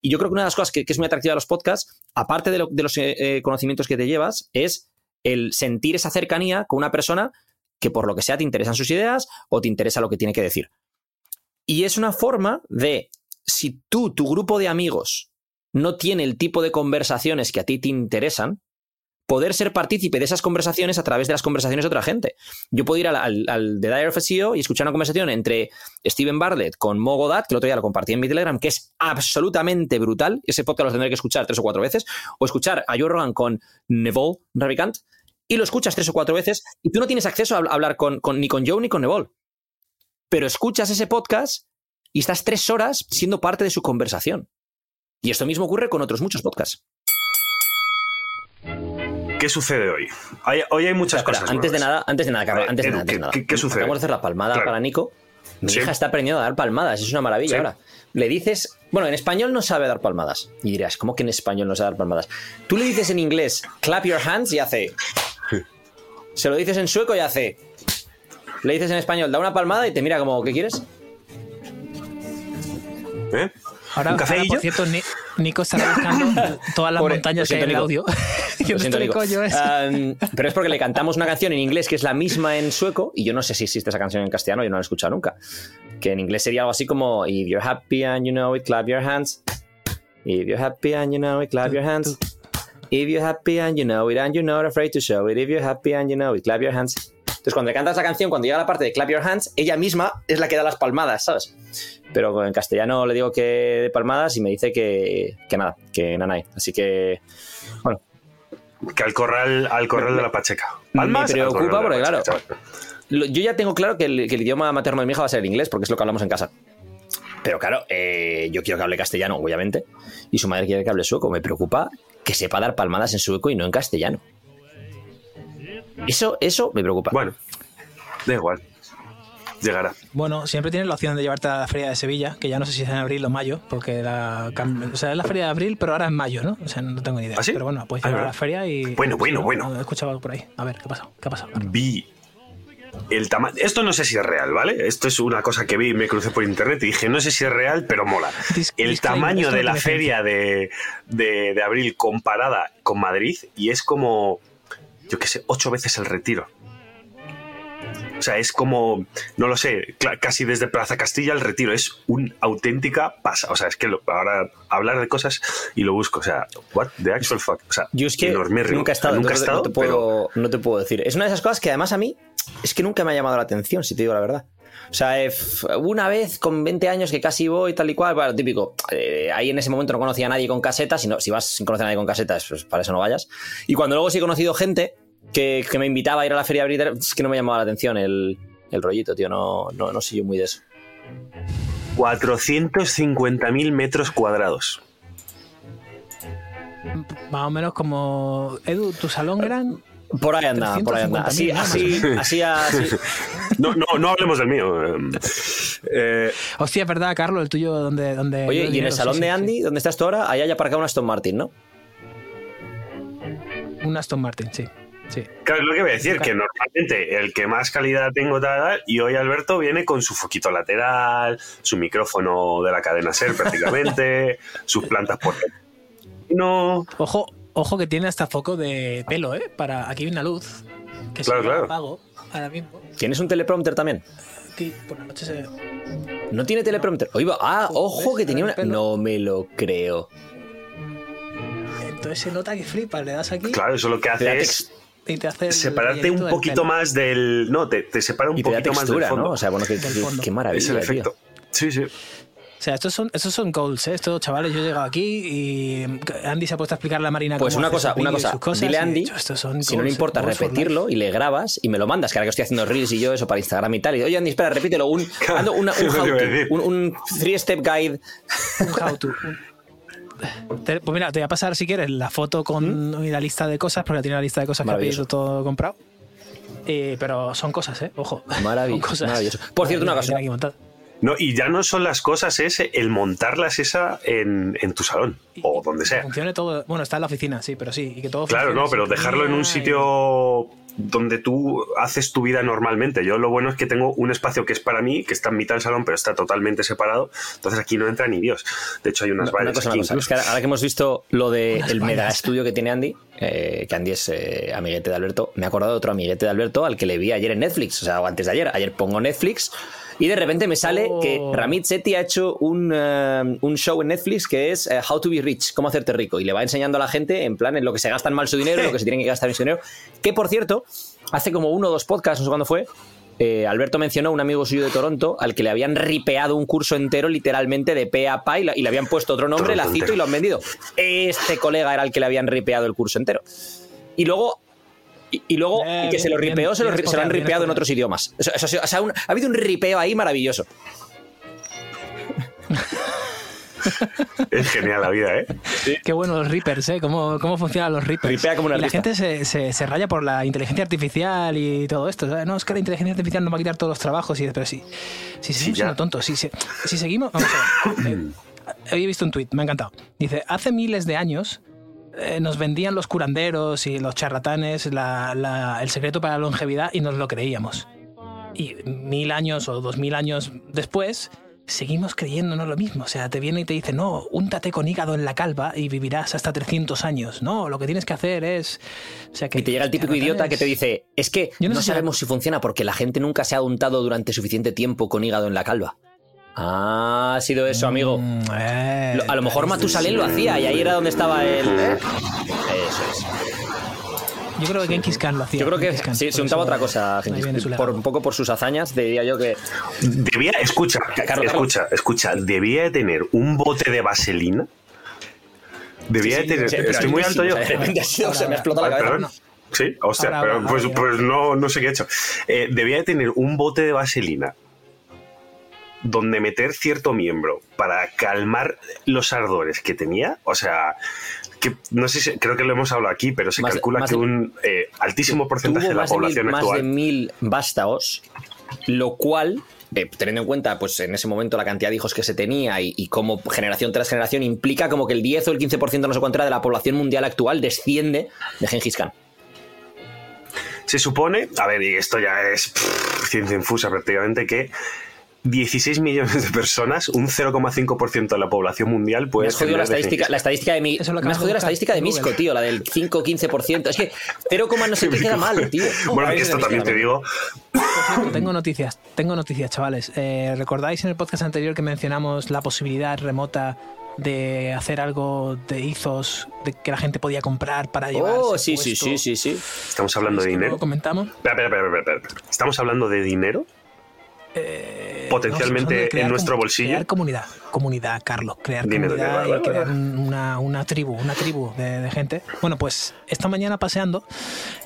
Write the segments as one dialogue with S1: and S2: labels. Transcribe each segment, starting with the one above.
S1: Y yo creo que una de las cosas que, es muy atractiva de los podcasts, aparte de, los eh, eh, conocimientos que te llevas, es el sentir esa cercanía con una persona que por lo que sea te interesan sus ideas o te interesa lo que tiene que decir. Y es una forma de, si tú, tu grupo de amigos, no tiene el tipo de conversaciones que a ti te interesan, poder ser partícipe de esas conversaciones a través de las conversaciones de otra gente. Yo puedo ir al, The Dire of SEO y escuchar una conversación entre Steven Bartlett con Mo Godat, que el otro día lo compartí en mi Telegram, que es absolutamente brutal. Ese podcast lo tendré que escuchar tres o cuatro veces. O escuchar a Joe Rogan con Neville Ravikant y lo escuchas tres o cuatro veces y tú no tienes acceso a hablar con, ni con Joe ni con Neville. Pero escuchas ese podcast y estás tres horas siendo parte de su conversación. Y esto mismo ocurre con otros muchos podcasts.
S2: ¿Qué sucede hoy? hoy hay muchas cosas.
S1: Antes de nada, antes de nada, Carlos, antes de nada.
S2: ¿qué, sucede?
S1: Vamos a hacer la palmada para Nico. Mi hija está aprendiendo a dar palmadas, es una maravilla ahora. Le dices, bueno, en español no sabe dar palmadas. Y dirás, ¿cómo que en español no sabe dar palmadas? Tú le dices en inglés, clap your hands y hace. Se lo dices en sueco y hace. Le dices en español, da una palmada y te mira como, ¿qué quieres?
S3: ¿Eh? Ahora, por cierto, Nico está buscando todas las montañas que hay en el audio.
S1: pero es porque le cantamos una canción en inglés que es la misma en sueco y yo no sé si existe esa canción en castellano, yo no la he escuchado nunca. Que en inglés sería algo así como If you're happy and you know it, clap your hands. If you're happy and you know it, clap your hands. If you're happy and you know it and you're not afraid to show it. If you're happy and you know it, clap your hands. Entonces, cuando le cantas la canción, cuando llega la parte de clap your hands, ella misma es la que da las palmadas, ¿sabes? Pero en castellano le digo que de palmadas y me dice que, que nada, que nanay. Así que, bueno.
S2: Que al corral, al corral de la Pacheca.
S1: Palmas, me preocupa porque, claro, yo ya tengo claro que el, idioma materno de mi hija va a ser el inglés, porque es lo que hablamos en casa. Pero claro, eh, yo quiero que hable castellano, obviamente, y su madre quiere que hable sueco. Me preocupa que sepa dar palmadas en sueco y no en castellano. Eso, eso me preocupa.
S2: Bueno, da igual. Llegará.
S3: Bueno, siempre tienes la opción de llevarte a la feria de Sevilla, que ya no sé si es en abril o mayo, porque la, o sea, es la feria de abril, pero ahora es mayo, ¿no? O sea, no tengo ni idea.
S2: ¿Ah,
S3: pero bueno, puedes llevar a la feria y.
S2: Bueno, bueno, bueno.
S3: He escuchado algo por ahí. A ver, ¿qué ha pasado? ¿Qué ha pasado?
S2: Vi el tamaño. Esto no sé si es real, ¿vale? Esto es una cosa que vi, me crucé por internet y dije, no sé si es real, pero mola. el tamaño de la feria de, de, de, abril comparada con Madrid y es como yo qué sé, ocho veces el retiro. O sea, es como, no lo sé, casi desde Plaza Castilla el retiro. Es una auténtica pasa. O sea, es que ahora hablar de cosas y lo busco. O sea, what the actual fuck. O sea,
S1: yo es que nunca he estado, nunca he estado no, te puedo, no te puedo decir. Es una de esas cosas que además a mí es que nunca me ha llamado la atención, si te digo la verdad. O sea, una vez con 20 años que casi voy tal y cual, bueno, típico. Eh, ahí en ese momento no conocía a nadie con casetas, si, si vas sin conocer a nadie con casetas, pues para eso no vayas. Y cuando luego sí he conocido gente que, me invitaba a ir a la feria abrir, es que no me llamaba la atención el, el rollito, tío, no, no, no soy yo muy de eso.
S2: 450.000 metros cuadrados.
S3: Más o menos como. Edu, ¿tu salón gran?
S1: Por ahí anda, por ahí anda. Así, así, así, así.
S2: No, no, no hablemos del mío.
S3: Eh, Hostia, es verdad, Carlos, el tuyo, donde. donde
S1: Oye, y en el salón de Andy, donde estás tú ahora, ahí hay aparcado un Aston Martin, ¿no?
S3: Un Aston Martin, sí. Sí.
S2: Claro, es lo que voy a decir, que normalmente el que más calidad tengo tal, y hoy Alberto viene con su foquito lateral, su micrófono de la cadena SER prácticamente, sus plantas por... No.
S3: Ojo, ojo que tiene hasta foco de pelo, ¿eh? Para aquí viene la luz. Que
S2: claro, claro.
S3: apago ahora mismo.
S1: ¿Tienes un teleprompter también?
S3: Sí, por la noche se
S1: No tiene teleprompter. Oiga, ah, ojo que tenía una. No me lo creo.
S3: Entonces se nota que flipa, le das aquí.
S2: Claro, eso lo que hace es separarte un poquito más del. No, te, te separa un y poquito más del fondo.
S1: ¿no? O sea, bueno, qué, qué, maravilla. Es el efecto.
S2: Sí, sí.
S3: O sea, estos son, estos son goals, ¿eh? Estos chavales, yo he llegado aquí y Andy se ha puesto a explicar a la Marina
S1: Pues una cosa, una cosa. Dile a Andy, si no le importa repetirlo y le grabas y me lo mandas, que ahora que estoy haciendo reels y yo eso para Instagram y tal. Y oye, Andy, espera, repítelo. Un, un, un, un three-step guide.
S3: Un how to. pues mira, te voy a pasar si quieres la foto con ¿Mm? la lista de cosas, porque tiene la lista de cosas que habéis todo comprado. Eh, pero son cosas, ¿eh? Ojo.
S1: Maravilloso. Maravilloso. Por cierto, una cosa.
S2: No, y ya no son las cosas, es el montarlas esa en, tu salón o donde sea.
S3: Funcione todo. Bueno, está en la oficina, sí, pero sí. Y que todo
S2: claro, no, pero dejarlo en un sitio donde tú haces tu vida normalmente. Yo lo bueno es que tengo un espacio que es para mí, que está en mitad del salón, pero está totalmente separado. Entonces aquí no entra ni Dios. De hecho, hay unas vallas.
S1: ahora que hemos visto lo del mega estudio que tiene Andy, eh, que Andy es eh, amiguete de Alberto, me he acordado de otro amiguete de Alberto al que le vi ayer en Netflix, o sea, o antes de ayer. Ayer pongo Netflix y de repente me sale que oh. Ramit Sethi ha hecho un, un, show en Netflix que es How to be rich, cómo hacerte rico. Y le va enseñando a la gente en plan en lo que se gastan mal su dinero, en lo que se tienen que gastar en su dinero. Que por cierto, hace como uno o dos podcasts, no sé cuándo fue, eh, Alberto mencionó un amigo suyo de Toronto al que le habían ripeado un curso entero literalmente de pe a pa y, le habían puesto otro nombre, la cito y lo han vendido. Este colega era el que le habían ripeado el curso entero. Y luego y, luego que se lo ripeó, se lo, han ripeado en otros idiomas. ha habido un ripeo ahí maravilloso.
S2: es genial la vida, ¿eh?
S3: Qué bueno los Reapers, ¿eh? ¿Cómo, cómo funcionan los Reapers?
S1: como
S3: y la gente se, se, raya por la inteligencia artificial y todo esto. No, es que la inteligencia artificial nos va a quitar todos los trabajos. Y, pero sí, si seguimos siendo tontos, si, si, seguimos... Vamos a ver. He visto un tweet, me ha encantado. Dice, hace miles de años eh, nos vendían los curanderos y los charlatanes el secreto para la longevidad y nos lo creíamos. Y mil años o dos mil años después seguimos creyéndonos lo mismo. O sea, te viene y te dice, no, úntate con hígado en la calva y vivirás hasta 300 años. No, lo que tienes que hacer es...
S1: O sea, que, y te llega el típico idiota que te dice, es que no, sabemos si funciona porque la gente nunca se ha untado durante suficiente tiempo con hígado en la calva. Ah, ha sido eso, amigo. Mm, eh, a lo mejor Matusalén lo hacía y ahí era donde estaba él. Eso es.
S3: Yo creo que Genghis Khan lo hacía.
S1: Yo creo que sí, se untaba otra cosa, por, un poco por sus hazañas, diría yo que.
S2: Debía, escucha, escucha, escucha, debía de tener un bote de vaselina. Debía de tener. estoy muy alto yo.
S1: se me ha explotado la cabeza.
S2: Sí, hostia, pero pues, pues no, no sé qué he hecho. Eh, debía de tener un bote de vaselina donde meter cierto miembro para calmar los ardores que tenía. O sea, que no sé si, creo que lo hemos hablado aquí, pero se calcula que un eh, altísimo porcentaje de la población
S1: de
S2: mil,
S1: actual. Más de mil vástagos, lo cual. Eh, teniendo en cuenta, pues en ese momento la cantidad de hijos que se tenía y, como generación tras generación implica como que el 10 o el 15% no sé cuánto era de la población mundial actual desciende de Gengis Khan.
S2: Se supone, a ver, y esto ya es ciencia infusa prácticamente, que 16 millones de personas, un 0,5% de la población mundial puede
S1: ser. la estadística, la estadística de mi, me has jodido la estadística de Misco, tío, la del 5-15%. Es que 0, no sé qué queda mal, tío.
S2: Bueno, esto también te digo.
S3: tengo noticias, tengo noticias, chavales. Eh, ¿Recordáis en el podcast anterior que mencionamos la posibilidad remota de hacer algo de izos de que la gente podía comprar para llevar.
S1: Oh, sí, sí, sí, sí, sí.
S2: Estamos hablando de dinero.
S3: comentamos?
S2: Espera, espera, espera, Estamos hablando de dinero. Eh, potencialmente en nuestro bolsillo.
S3: Crear comunidad, comunidad, Carlos, crear comunidad y crear una, una, tribu, una tribu de, gente. Bueno, pues esta mañana paseando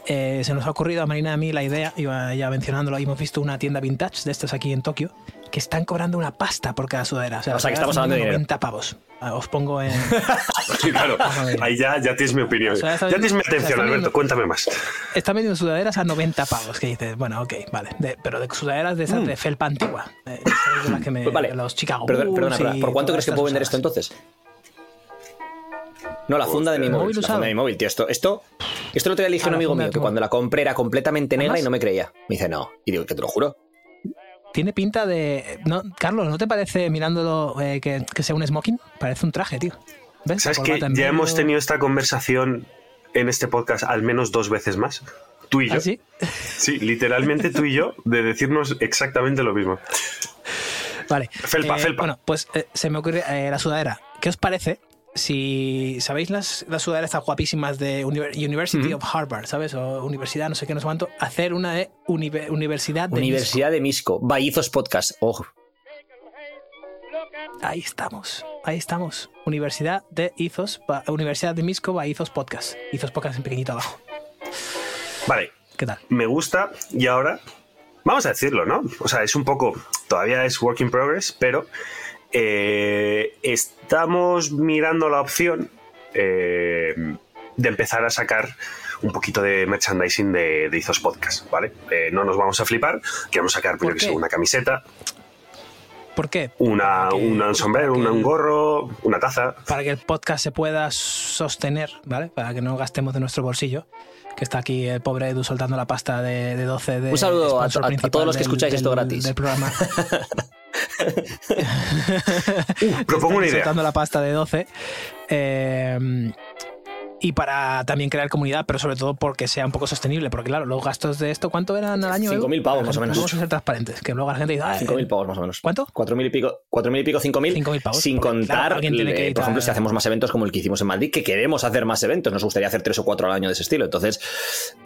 S3: eh, se nos ha ocurrido a Marina y a mí la idea, iba ya mencionándolo, y hemos visto una tienda vintage de estas aquí en Tokio que están cobrando una pasta por cada sudadera. O sea,
S1: que estamos hablando de
S3: 90 pavos. Ah, os pongo en.
S2: sí, claro. Ahí ya, ya tienes mi opinión. ya tienes mi atención, Alberto. cuéntame más.
S3: Están vendiendo sudaderas a 90 pavos. Que dices, bueno, ok, vale. pero de sudaderas de esas mm. de felpa antigua. De, las que me, pues vale. Los Chicago.
S1: perdona, ¿por cuánto crees que puedo vender esto entonces? No, la funda de mi móvil. La funda de mi móvil, tío. Esto, esto, esto lo te dije un amigo mío que cuando la compré era completamente negra y no me creía. Me dice, no. Y digo, que te lo juro
S3: tiene pinta de. No, Carlos, ¿no te parece mirándolo eh, que, sea un smoking? Parece un traje, tío.
S2: ¿Sabes que ya hemos tenido esta conversación en este podcast al menos dos veces más? Tú y yo.
S3: ¿Ah, sí?
S2: sí, literalmente tú y yo, de decirnos exactamente lo mismo.
S3: Vale.
S2: Felpa,
S3: eh,
S2: felpa.
S3: Bueno, pues eh, se me ocurre la sudadera. ¿Qué os parece si sabéis las, las sudaderas guapísimas de University of Harvard, ¿sabes? O Universidad, no sé qué, no sé cuánto, hacer una de Universidad de
S1: Universidad de Misco, Baizos Podcast, ojo.
S3: Ahí estamos, ahí estamos. Universidad de Izos, Universidad de Misco, Baizos Podcast. Izos Podcast en pequeñito abajo.
S2: Vale.
S3: ¿Qué tal?
S2: Me gusta y ahora, vamos a decirlo, ¿no? O sea, es un poco, todavía es work in progress, pero eh, estamos mirando la opción eh, de empezar a sacar un poquito de merchandising de, de Izos Podcast, ¿vale? Eh, no nos vamos a flipar, queremos sacar, pues, una camiseta.
S3: ¿Por qué?
S2: Una, un sombrero, un gorro, una taza.
S3: Para que el podcast se pueda sostener, ¿vale? Para que no gastemos de nuestro bolsillo que está aquí el pobre Edu soltando la pasta de, 12 de
S1: Un saludo a, todos los que escucháis esto gratis.
S3: Del programa.
S2: uh, propongo una idea.
S3: Soltando la pasta de 12. Eh, y para también crear comunidad, pero sobre todo porque sea un poco sostenible. Porque claro, los gastos de esto, ¿cuánto eran al año?
S1: 5.000 pavos más o menos.
S3: Vamos a ser transparentes, que luego la gente dice...
S1: 5.000 pavos más o menos.
S3: ¿Cuánto?
S1: 4.000 y pico, 4.000 y pico, 5.000. 5.000 pavos. Sin contar, por ejemplo, si hacemos más eventos como el que hicimos en Madrid, que queremos hacer más eventos, nos gustaría hacer tres o cuatro al año de ese estilo. Entonces,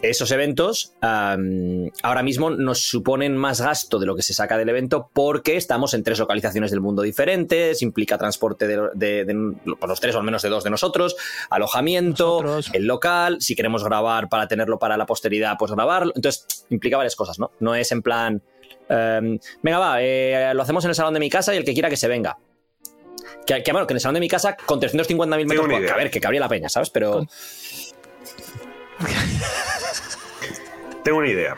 S1: esos eventos ahora mismo nos suponen más gasto de lo que se saca del evento porque estamos en tres localizaciones del mundo diferentes, implica transporte de, los tres o al menos de dos de nosotros, alojamiento, el local si queremos grabar para tenerlo para la posteridad, pues grabarlo. Entonces, implica varias cosas, ¿no? No es en plan, em, venga, va, eh, lo hacemos en el salón de mi casa y el que quiera que se venga. Que, bueno, que en el salón de mi casa con 350.000 metros, pues, a ver, que cabría la peña, ¿sabes? Pero...
S2: Tengo una idea.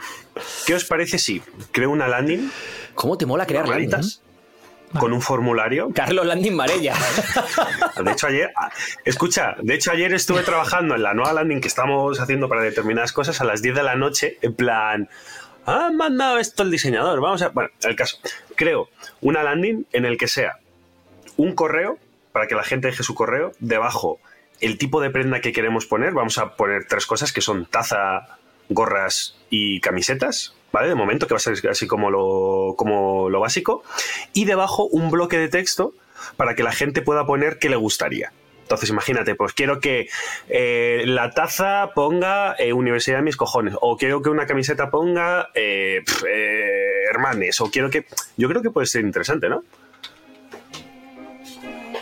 S2: ¿Qué os parece si creo una landing?
S1: ¿Cómo te mola crear landings?
S2: Con un formulario.
S1: Carlos Landing Marella.
S2: De hecho, ayer, escucha, de hecho, ayer estuve trabajando en la nueva landing que estamos haciendo para determinadas cosas a las 10 de la noche, en plan. Ha mandado esto el diseñador. Vamos a. Bueno, el caso. Creo una landing en el que sea un correo para que la gente deje su correo. Debajo, el tipo de prenda que queremos poner. Vamos a poner tres cosas que son taza, gorras y camisetas ¿vale? De momento, que va a ser así como lo, como lo básico. Y debajo un bloque de texto para que la gente pueda poner qué le gustaría. Entonces, imagínate, pues quiero que eh, la taza ponga eh, Universidad de mis cojones, o quiero que una camiseta ponga eh, Hermanes, o quiero que. Yo creo que puede ser interesante, ¿no?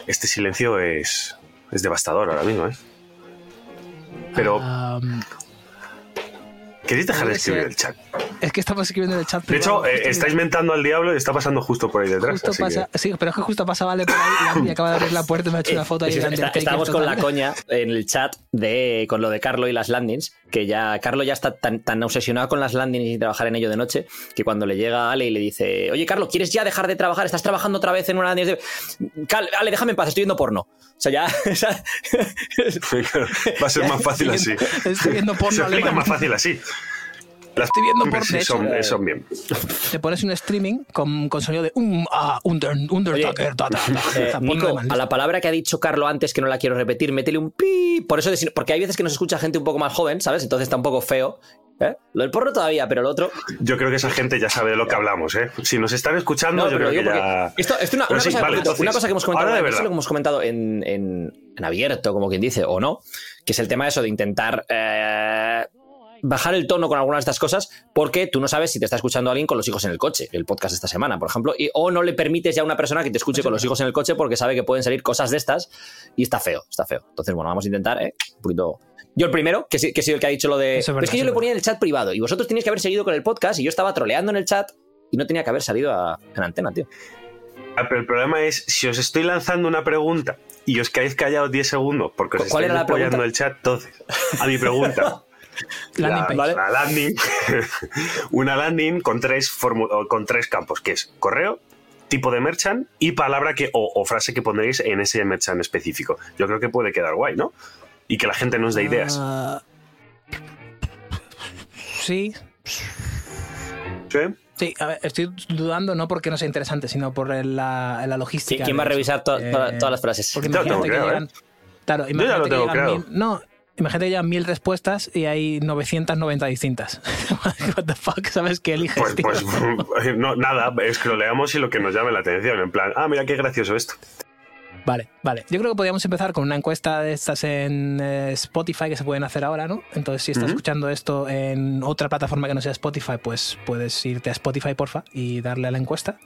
S2: Este silencio es, es devastador ahora mismo, ¿eh? Pero. ¿Queréis dejar de escribir el chat?
S3: Es que estamos escribiendo en el chat.
S2: De hecho, eh, estáis mentando al diablo y está pasando justo por ahí detrás.
S3: Sí, pero es que justo pasa Vale por ahí y acaba de abrir la puerta y me ha hecho una foto ahí.
S1: estábamos con la coña en el chat de, con lo de Carlo y las landings, que ya Carlo ya está tan, tan obsesionado con las landings y trabajar en ello de noche, que cuando le llega Ale y le dice, oye Carlo, ¿quieres ya dejar de trabajar? ¿Estás trabajando otra vez en una landing? Ale, déjame en paz, estoy viendo porno. O sea, ya...
S2: Va a ser más fácil así.
S3: Estoy viendo porno. Se
S2: más fácil así.
S3: Estoy viendo por
S2: sí, son, son, bien.
S3: Te pones un streaming con, con sonido de um, ah, under, Undertaker.
S1: Eh, a la palabra que ha dicho Carlo antes, que no la quiero repetir, métele un pi. Por eso, porque hay veces que nos escucha gente un poco más joven, ¿sabes? Entonces está un poco feo. ¿Eh? Lo del porro todavía, pero el otro.
S2: Yo creo que esa gente ya sabe de lo que hablamos, ¿eh? Si nos están escuchando, yo creo que ya.
S1: Esto, es una, cosa, una, cosa, que hemos comentado, de verdad. hemos comentado en, en, en, abierto, como quien dice, o no, que es el tema de eso de intentar. Eh, bajar el tono con algunas de estas cosas porque tú no sabes si te está escuchando alguien con los hijos en el coche, el podcast esta semana, por ejemplo, y, o no le permites ya a una persona que te escuche con los hijos en el coche porque sabe que pueden salir cosas de estas y está feo, está feo. Entonces, bueno, vamos a intentar, ¿eh? Un poquito... Yo el primero, que, que he sido el que ha dicho lo de... es, que yo le ponía en el chat privado y vosotros teníais que haber seguido con el podcast y yo estaba troleando en el chat y no tenía que haber salido a, en antena, tío.
S2: Ah, pero el problema es, si os estoy lanzando una pregunta y os quedáis callados 10 segundos porque os
S1: ¿Cuál
S2: estáis apoyando el chat, entonces, a mi pregunta.
S3: la,
S2: landing, una landing con tres, con tres campos, que es correo, tipo de merchant y palabra que o, frase que pondréis en ese merchant específico. Yo creo que puede quedar guay, ¿no? Y que la gente nos dé ideas. Ah,
S3: sí.
S2: ¿Sí?
S3: Sí, a ver, estoy dudando no porque no sea interesante, sino por la, la logística.
S1: ¿Quién va a revisar eh, todas las frases?
S3: Porque imagínate que llegan, ¿eh? Claro, imagínate que llegan no, Imagínate que ya mil respuestas y hay 990 distintas. What the fuck, ¿sabes qué eliges?
S2: Pues, pues no, nada, es que lo leamos y lo que nos llame la atención, en plan, ah, mira qué gracioso esto.
S3: Vale, vale. Yo creo que podríamos empezar con una encuesta de estas en eh, Spotify que se pueden hacer ahora, ¿no? Entonces, si estás escuchando esto en otra plataforma que no sea Spotify, pues puedes irte a Spotify, porfa, y darle a la encuesta.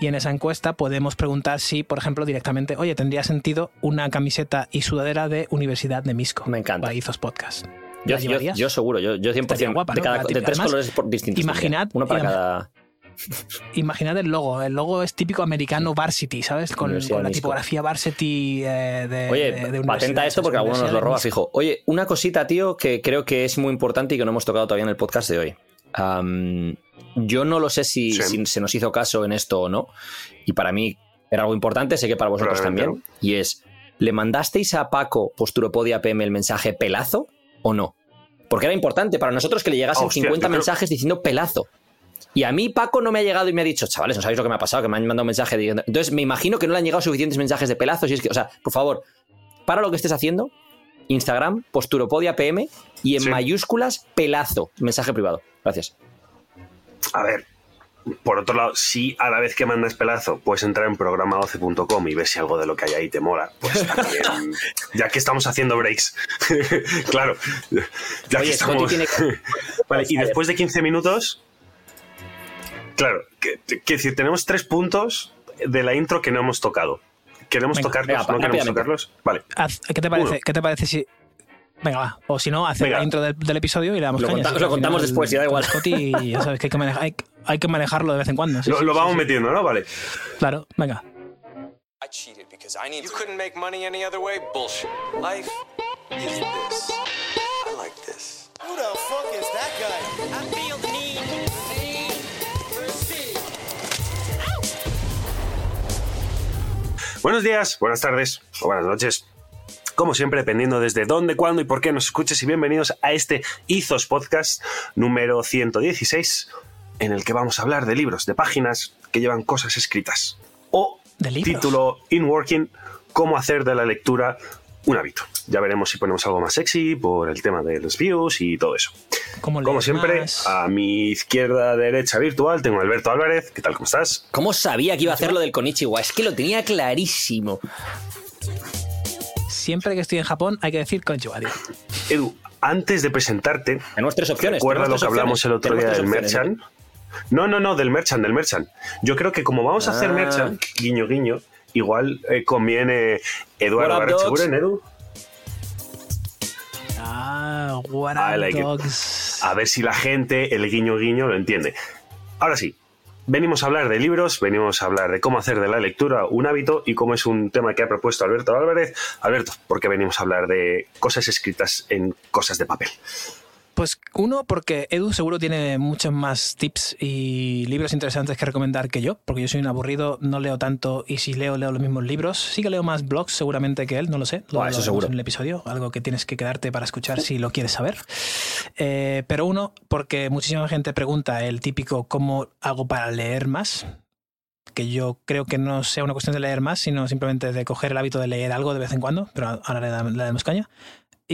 S3: Y en esa encuesta podemos preguntar si, por ejemplo, directamente, oye, tendría sentido una camiseta y sudadera de Universidad de Misco.
S1: Me encanta.
S3: Para Izos Podcast.
S1: Yo, yo, seguro, yo, yo 100%. Guapa, de, cada, de tres colores distintos.
S3: Imaginad.
S1: Uno para cada.
S3: Imaginad el logo. El logo es típico americano Varsity, ¿sabes? Con, la tipografía Varsity eh, de.
S1: Oye, de, patenta esto porque alguno nos lo roba fijo. Oye, una cosita, tío, que creo que es muy importante y que no hemos tocado todavía en el podcast de hoy. yo no lo sé si, se nos hizo caso en esto o no. Y para mí era algo importante, sé que para vosotros también. Y es, ¿le mandasteis a Paco Posturopodia PM el mensaje pelazo o no? Porque era importante para nosotros que le llegasen 50 mensajes diciendo pelazo. Y a mí Paco no me ha llegado y me ha dicho, chavales, no sabéis lo que me ha pasado, que me han mandado un mensaje. Entonces me imagino que no le han llegado suficientes mensajes de pelazos. Y es que, o sea, por favor, para lo que estés haciendo, Instagram, Posturopodia PM y en mayúsculas, pelazo, mensaje privado. Gracias.
S2: A ver, por otro lado, si a la vez que mandas pelazo puedes entrar en programa12.com y ver si algo de lo que hay ahí te mola, pues también, ya que estamos haciendo breaks, claro, ya que estamos... vale, y después de 15 minutos, claro, que, decir, tenemos tres puntos de la intro que no hemos tocado. ¿Queremos tocarlos? ¿No queremos tocarlos? Vale.
S3: ¿Qué te parece, ¿qué te parece si Venga, va. O si no, hacer la intro del, episodio y le damos
S1: lo, lo contamos después, ya da igual.
S3: Y ya sabes que hay que, hay, hay que manejarlo de vez en cuando.
S2: lo, vamos metiendo, ¿no? Vale.
S3: Claro, venga.
S4: I cheated because I need you couldn't make money any other way? Bullshit. Life is this. I like this. Who the fuck is that guy?
S2: Buenos días, buenas tardes o buenas noches como siempre, dependiendo desde dónde, cuándo y por qué nos escuches y bienvenidos a este Izos Podcast número 116, en el que vamos a hablar de libros, de páginas que llevan cosas escritas. O título In Working, cómo hacer de la lectura un hábito. Ya veremos si ponemos algo más sexy por el tema de los views y todo eso. Como siempre, a mi izquierda, derecha virtual, tengo a Alberto Álvarez. ¿Qué tal? ¿Cómo estás?
S1: ¿Cómo sabía que iba a hacerlo del Konichiwa? Es que lo tenía clarísimo
S3: siempre que estoy en Japón hay que decir Konnichiwa.
S2: Edu, antes de presentarte,
S1: tenemos tres opciones.
S2: Recuerda lo que hablamos el otro día del Merchant. ¿no? no, no, del Merchant, del Merchant. Yo creo que como vamos a hacer ah. Merchant, guiño, guiño, igual eh, conviene Eduardo Barrecheguren, Edu.
S3: Ah, what dogs.
S2: A ver si la gente, el guiño, guiño, lo entiende. Ahora sí, Venimos a hablar de libros, venimos a hablar de cómo hacer de la lectura un hábito y cómo es un tema que ha propuesto Alberto Álvarez. Alberto, ¿por qué venimos a hablar de cosas escritas en cosas de papel?
S3: Pues uno, porque Edu seguro tiene muchos más tips y libros interesantes que recomendar que yo, porque yo soy un aburrido, no leo tanto y si leo, leo los mismos libros. Sí que leo más blogs seguramente que él, no lo sé. Lo,
S1: eso seguro.
S3: En el episodio, algo que tienes que quedarte para escuchar si lo quieres saber. Eh, pero uno, porque muchísima gente pregunta el típico ¿cómo hago para leer más? que yo creo que no sea una cuestión de leer más, sino simplemente de coger el hábito de leer algo de vez en cuando, pero ahora le damos caña.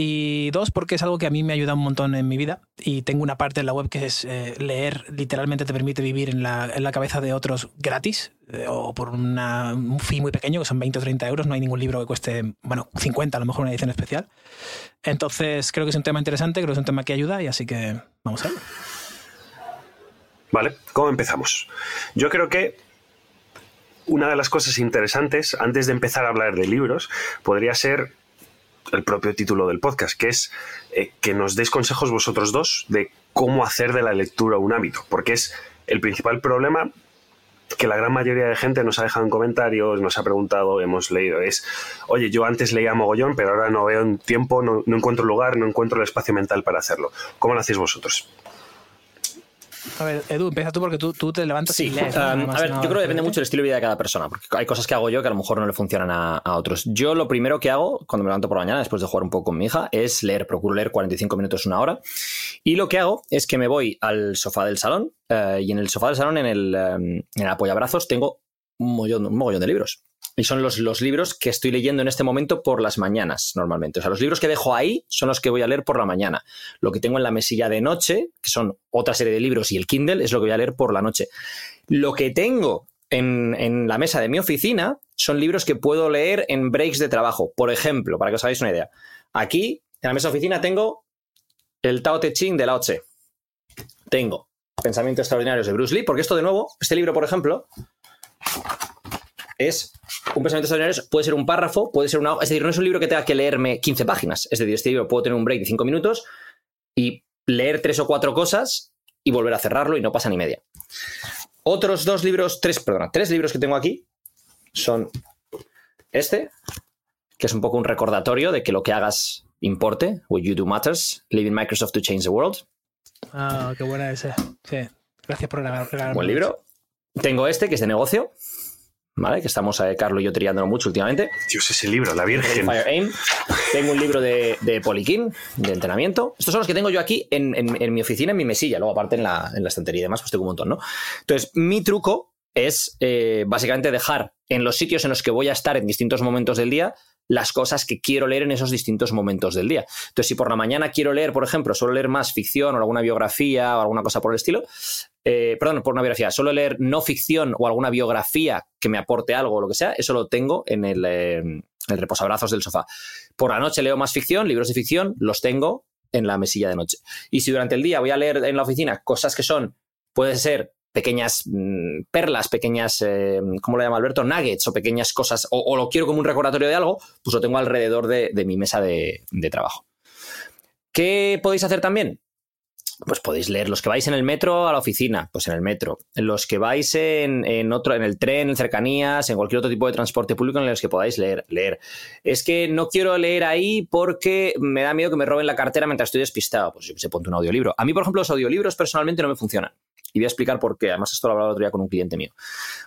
S3: Y dos, porque es algo que a mí me ayuda un montón en mi vida y tengo una parte en la web que es eh, leer, literalmente te permite vivir en la, cabeza de otros gratis eh, o por un fee muy pequeño, que son 20 o 30 euros, no hay ningún libro que cueste, bueno, 50 a lo mejor una edición especial. Entonces creo que es un tema interesante, creo que es un tema que ayuda y así que vamos a verlo.
S2: Vale, ¿cómo empezamos? Yo creo que una de las cosas interesantes, antes de empezar a hablar de libros, podría ser el propio título del podcast, que es eh, que nos deis consejos vosotros dos de cómo hacer de la lectura un hábito, porque es el principal problema que la gran mayoría de gente nos ha dejado en comentarios, nos ha preguntado, hemos leído, es, oye, yo antes leía mogollón, pero ahora no veo tiempo, no, no encuentro lugar, no encuentro el espacio mental para hacerlo. ¿Cómo lo hacéis vosotros?
S3: A ver, Edu, empieza tú porque tú, tú te levantas
S1: sí,
S3: y lees.
S1: a ver, yo creo que depende mucho del estilo de vida de cada persona, porque hay cosas que hago yo que a lo mejor no le funcionan a, otros. Yo lo primero que hago cuando me levanto por la mañana, después de jugar un poco con mi hija, es leer. Procuro leer 45 minutos, una hora. Y lo que hago es que me voy al sofá del salón eh, y en el sofá del salón, en el, eh, en el apoyabrazos, tengo un mogollón, un mogollón de libros. Y son los, los, libros que estoy leyendo en este momento por las mañanas, normalmente. O sea, los libros que dejo ahí son los que voy a leer por la mañana. Lo que tengo en la mesilla de noche, que son otra serie de libros, y el Kindle, es lo que voy a leer por la noche. Lo que tengo en, en la mesa de mi oficina son libros que puedo leer en breaks de trabajo. Por ejemplo, para que os hagáis una idea. Aquí, en la mesa de oficina, tengo el Tao Te Ching de Lao Tse. Tengo Pensamientos Extraordinarios de Bruce Lee, porque esto de nuevo, este libro, por ejemplo, es un pensamiento extraordinario, puede ser un párrafo, puede ser una... Es decir, no es un libro que tenga que leerme 15 páginas. Es decir, este libro puedo tener un break de 5 minutos y leer tres o cuatro cosas y volver a cerrarlo y no pasa ni media. Otros dos libros, tres, perdona, tres libros que tengo aquí son este, que es un poco un recordatorio de que lo que hagas importe, what you do matters, Leaving Microsoft to Change the World.
S3: Ah, qué buena esa. Sí. Gracias por regalarme.
S1: Buen libro. Tengo este, que es de negocio, ¿vale? Que estamos, eh, Carlos y yo, triándolo mucho últimamente.
S2: Dios, ese libro, La Virgen.
S1: Fire Aim. Tengo un libro de, de Poliquín, de entrenamiento. Estos son los que tengo yo aquí en, en- en mi oficina, en mi mesilla. Luego, aparte, en la, en la estantería y demás, pues tengo un montón, ¿no? Entonces, mi truco es eh, básicamente dejar en los sitios en los que voy a estar en distintos momentos del día las cosas que quiero leer en esos distintos momentos del día. Entonces, si por la mañana quiero leer, por ejemplo, suelo leer más ficción o alguna biografía o alguna cosa por el estilo, eh, perdón, por una biografía, suelo leer no ficción o alguna biografía que me aporte algo o lo que sea, eso lo tengo en el, eh, el reposabrazos del sofá. Por la noche leo más ficción, libros de ficción, los tengo en la mesilla de noche. Y si durante el día voy a leer en la oficina cosas que son, puede ser pequeñas mm, perlas, pequeñas, eh, ¿cómo lo llama Alberto? Nuggets o pequeñas cosas, o, lo quiero como un recordatorio de algo, pues lo tengo alrededor de, mi mesa de, trabajo. ¿Qué podéis hacer también? Pues podéis leer los que vais en el metro a la oficina, pues en el metro. Los que vais en, en otro, en el tren, en cercanías, en cualquier otro tipo de transporte público en los que podáis leer, leer. Es que no quiero leer ahí porque me da miedo que me roben la cartera mientras estoy despistado. Pues sé, ponte un audiolibro. A mí, por ejemplo, los audiolibros personalmente no me funcionan. Y voy a explicar por qué. Además, esto lo hablaba el otro día con un cliente mío.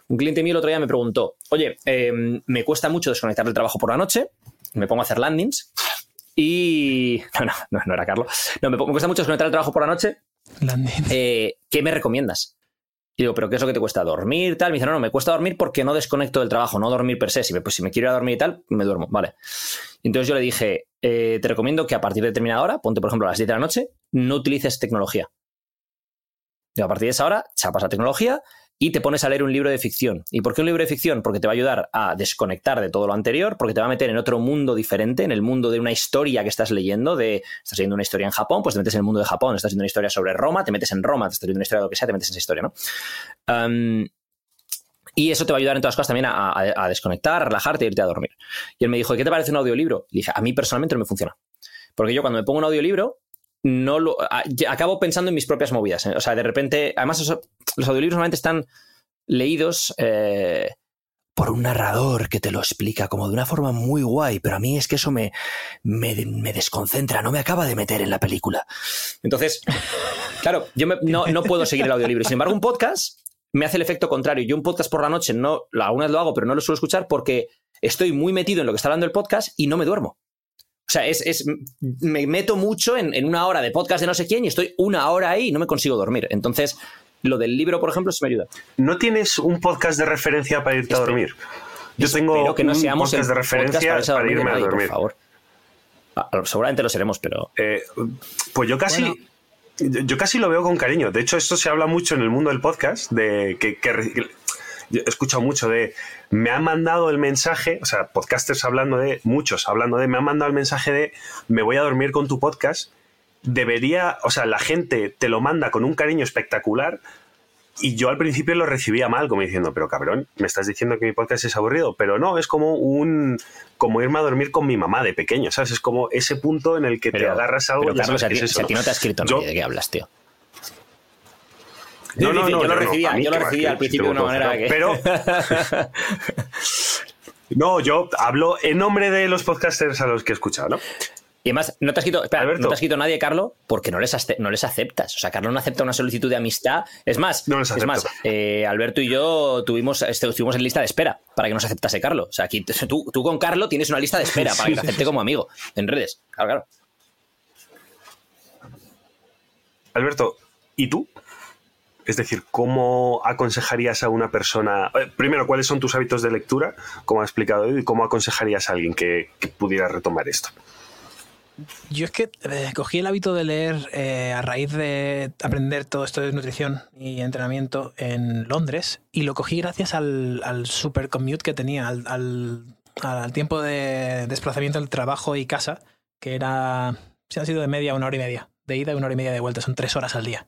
S1: Un cliente mío el otro día me preguntó, oye, eh, me cuesta mucho desconectar del trabajo por la noche, me pongo a hacer landings y... No, no, no, no era Carlos. No, me, me cuesta mucho desconectar el trabajo por la noche.
S3: Landing.
S1: Eh, ¿Qué me recomiendas? Y digo, ¿pero qué es lo que te cuesta? ¿Dormir? Tal. Me dice, no, no, me cuesta dormir porque no desconecto del trabajo, no dormir per se. Si me, pues, si me quiero ir a dormir y tal, me duermo. Vale. Entonces yo le dije, eh, te recomiendo que a partir de determinada hora, ponte por ejemplo a las 10 de la noche, no utilices tecnología. Y a partir de esa hora, chapas la tecnología y te pones a leer un libro de ficción. ¿Y por qué un libro de ficción? Porque te va a ayudar a desconectar de todo lo anterior, porque te va a meter en otro mundo diferente, en el mundo de una historia que estás leyendo, de estás leyendo una historia en Japón, pues te metes en el mundo de Japón, estás leyendo una historia sobre Roma, te metes en Roma, te estás leyendo una historia de lo que sea, te metes en esa historia, ¿no? Y eso te va a ayudar en todas las cosas también a, desconectar, relajarte e irte a dormir. Y él me dijo, ¿qué te parece un audiolibro? Le dije, a mí personalmente no me funciona. Porque yo cuando me pongo un audiolibro, no lo, acabo pensando en mis propias movidas. ¿eh? O sea, de repente, además los audiolibros normalmente están leídos eh, por un narrador que te lo explica como de una forma muy guay, pero a mí es que eso me, me, me desconcentra, no me acaba de meter en la película. Entonces, claro, yo no, no, puedo seguir el audiolibro. Sin embargo, un podcast me hace el efecto contrario. Yo un podcast por la noche, no, alguna vez lo hago, pero no lo suelo escuchar porque estoy muy metido en lo que está hablando el podcast y no me duermo. O sea, es, es me meto mucho en, en, una hora de podcast de no sé quién y estoy una hora ahí y no me consigo dormir. Entonces, lo del libro, por ejemplo, se me ayuda.
S2: ¿No tienes un podcast de referencia para irte Espero, a dormir? Yo tengo
S1: que no
S2: un podcast de referencia
S1: podcast
S2: para,
S1: para
S2: irme a dormir.
S1: Por favor. Ah, seguramente lo seremos, pero.
S2: Eh, pues yo casi. Bueno. Yo casi lo veo con cariño. De hecho, esto se habla mucho en el mundo del podcast, de que he escuchado mucho de me han mandado el mensaje, o sea, podcasters hablando de, muchos hablando de, me han mandado el mensaje de me voy a dormir con tu podcast. Debería, o sea, la gente te lo manda con un cariño espectacular y yo al principio lo recibía mal, como diciendo, pero cabrón, me estás diciendo que mi podcast es aburrido, pero no, es como un como irme a dormir con mi mamá de pequeño, ¿sabes? Es como ese punto en el que
S1: pero,
S2: te agarras algo
S1: pero,
S2: y
S1: Carlos, a ti,
S2: es eso,
S1: a ti no te ha escrito
S2: yo,
S1: nadie, ¿de qué hablas, tío?
S2: No, no, no,
S1: yo lo recibía, yo lo recibía al principio de una manera que...
S2: Pero... no, yo hablo en nombre de los podcasters a los que he escuchado, ¿no?
S1: Y además, no te has escrito, espera,
S2: Alberto.
S1: no te has escrito nadie, Carlos, porque no les, no les aceptas. O sea, Carlos no acepta una solicitud de amistad. Es más,
S2: No
S1: es más eh, Alberto y yo tuvimos, este, estuvimos en lista de espera para que nos aceptase Carlos. O sea, aquí tú, tú con Carlos tienes una lista de espera para que te acepte como amigo en redes. Claro, claro.
S2: Alberto, ¿y tú? Es decir, ¿cómo aconsejarías a una persona? eh, Primero, ¿cuáles son tus hábitos de lectura? Como ha explicado Edu, y cómo aconsejarías a alguien que, pudiera retomar esto.
S3: Yo es que eh, cogí el hábito de leer eh, a raíz de aprender todo esto de nutrición y entrenamiento en Londres y lo cogí gracias al, super commute que tenía, al tiempo de desplazamiento del trabajo y casa, que era, se han sido de media una hora y media, de ida y una hora y media de vuelta, son tres horas al día.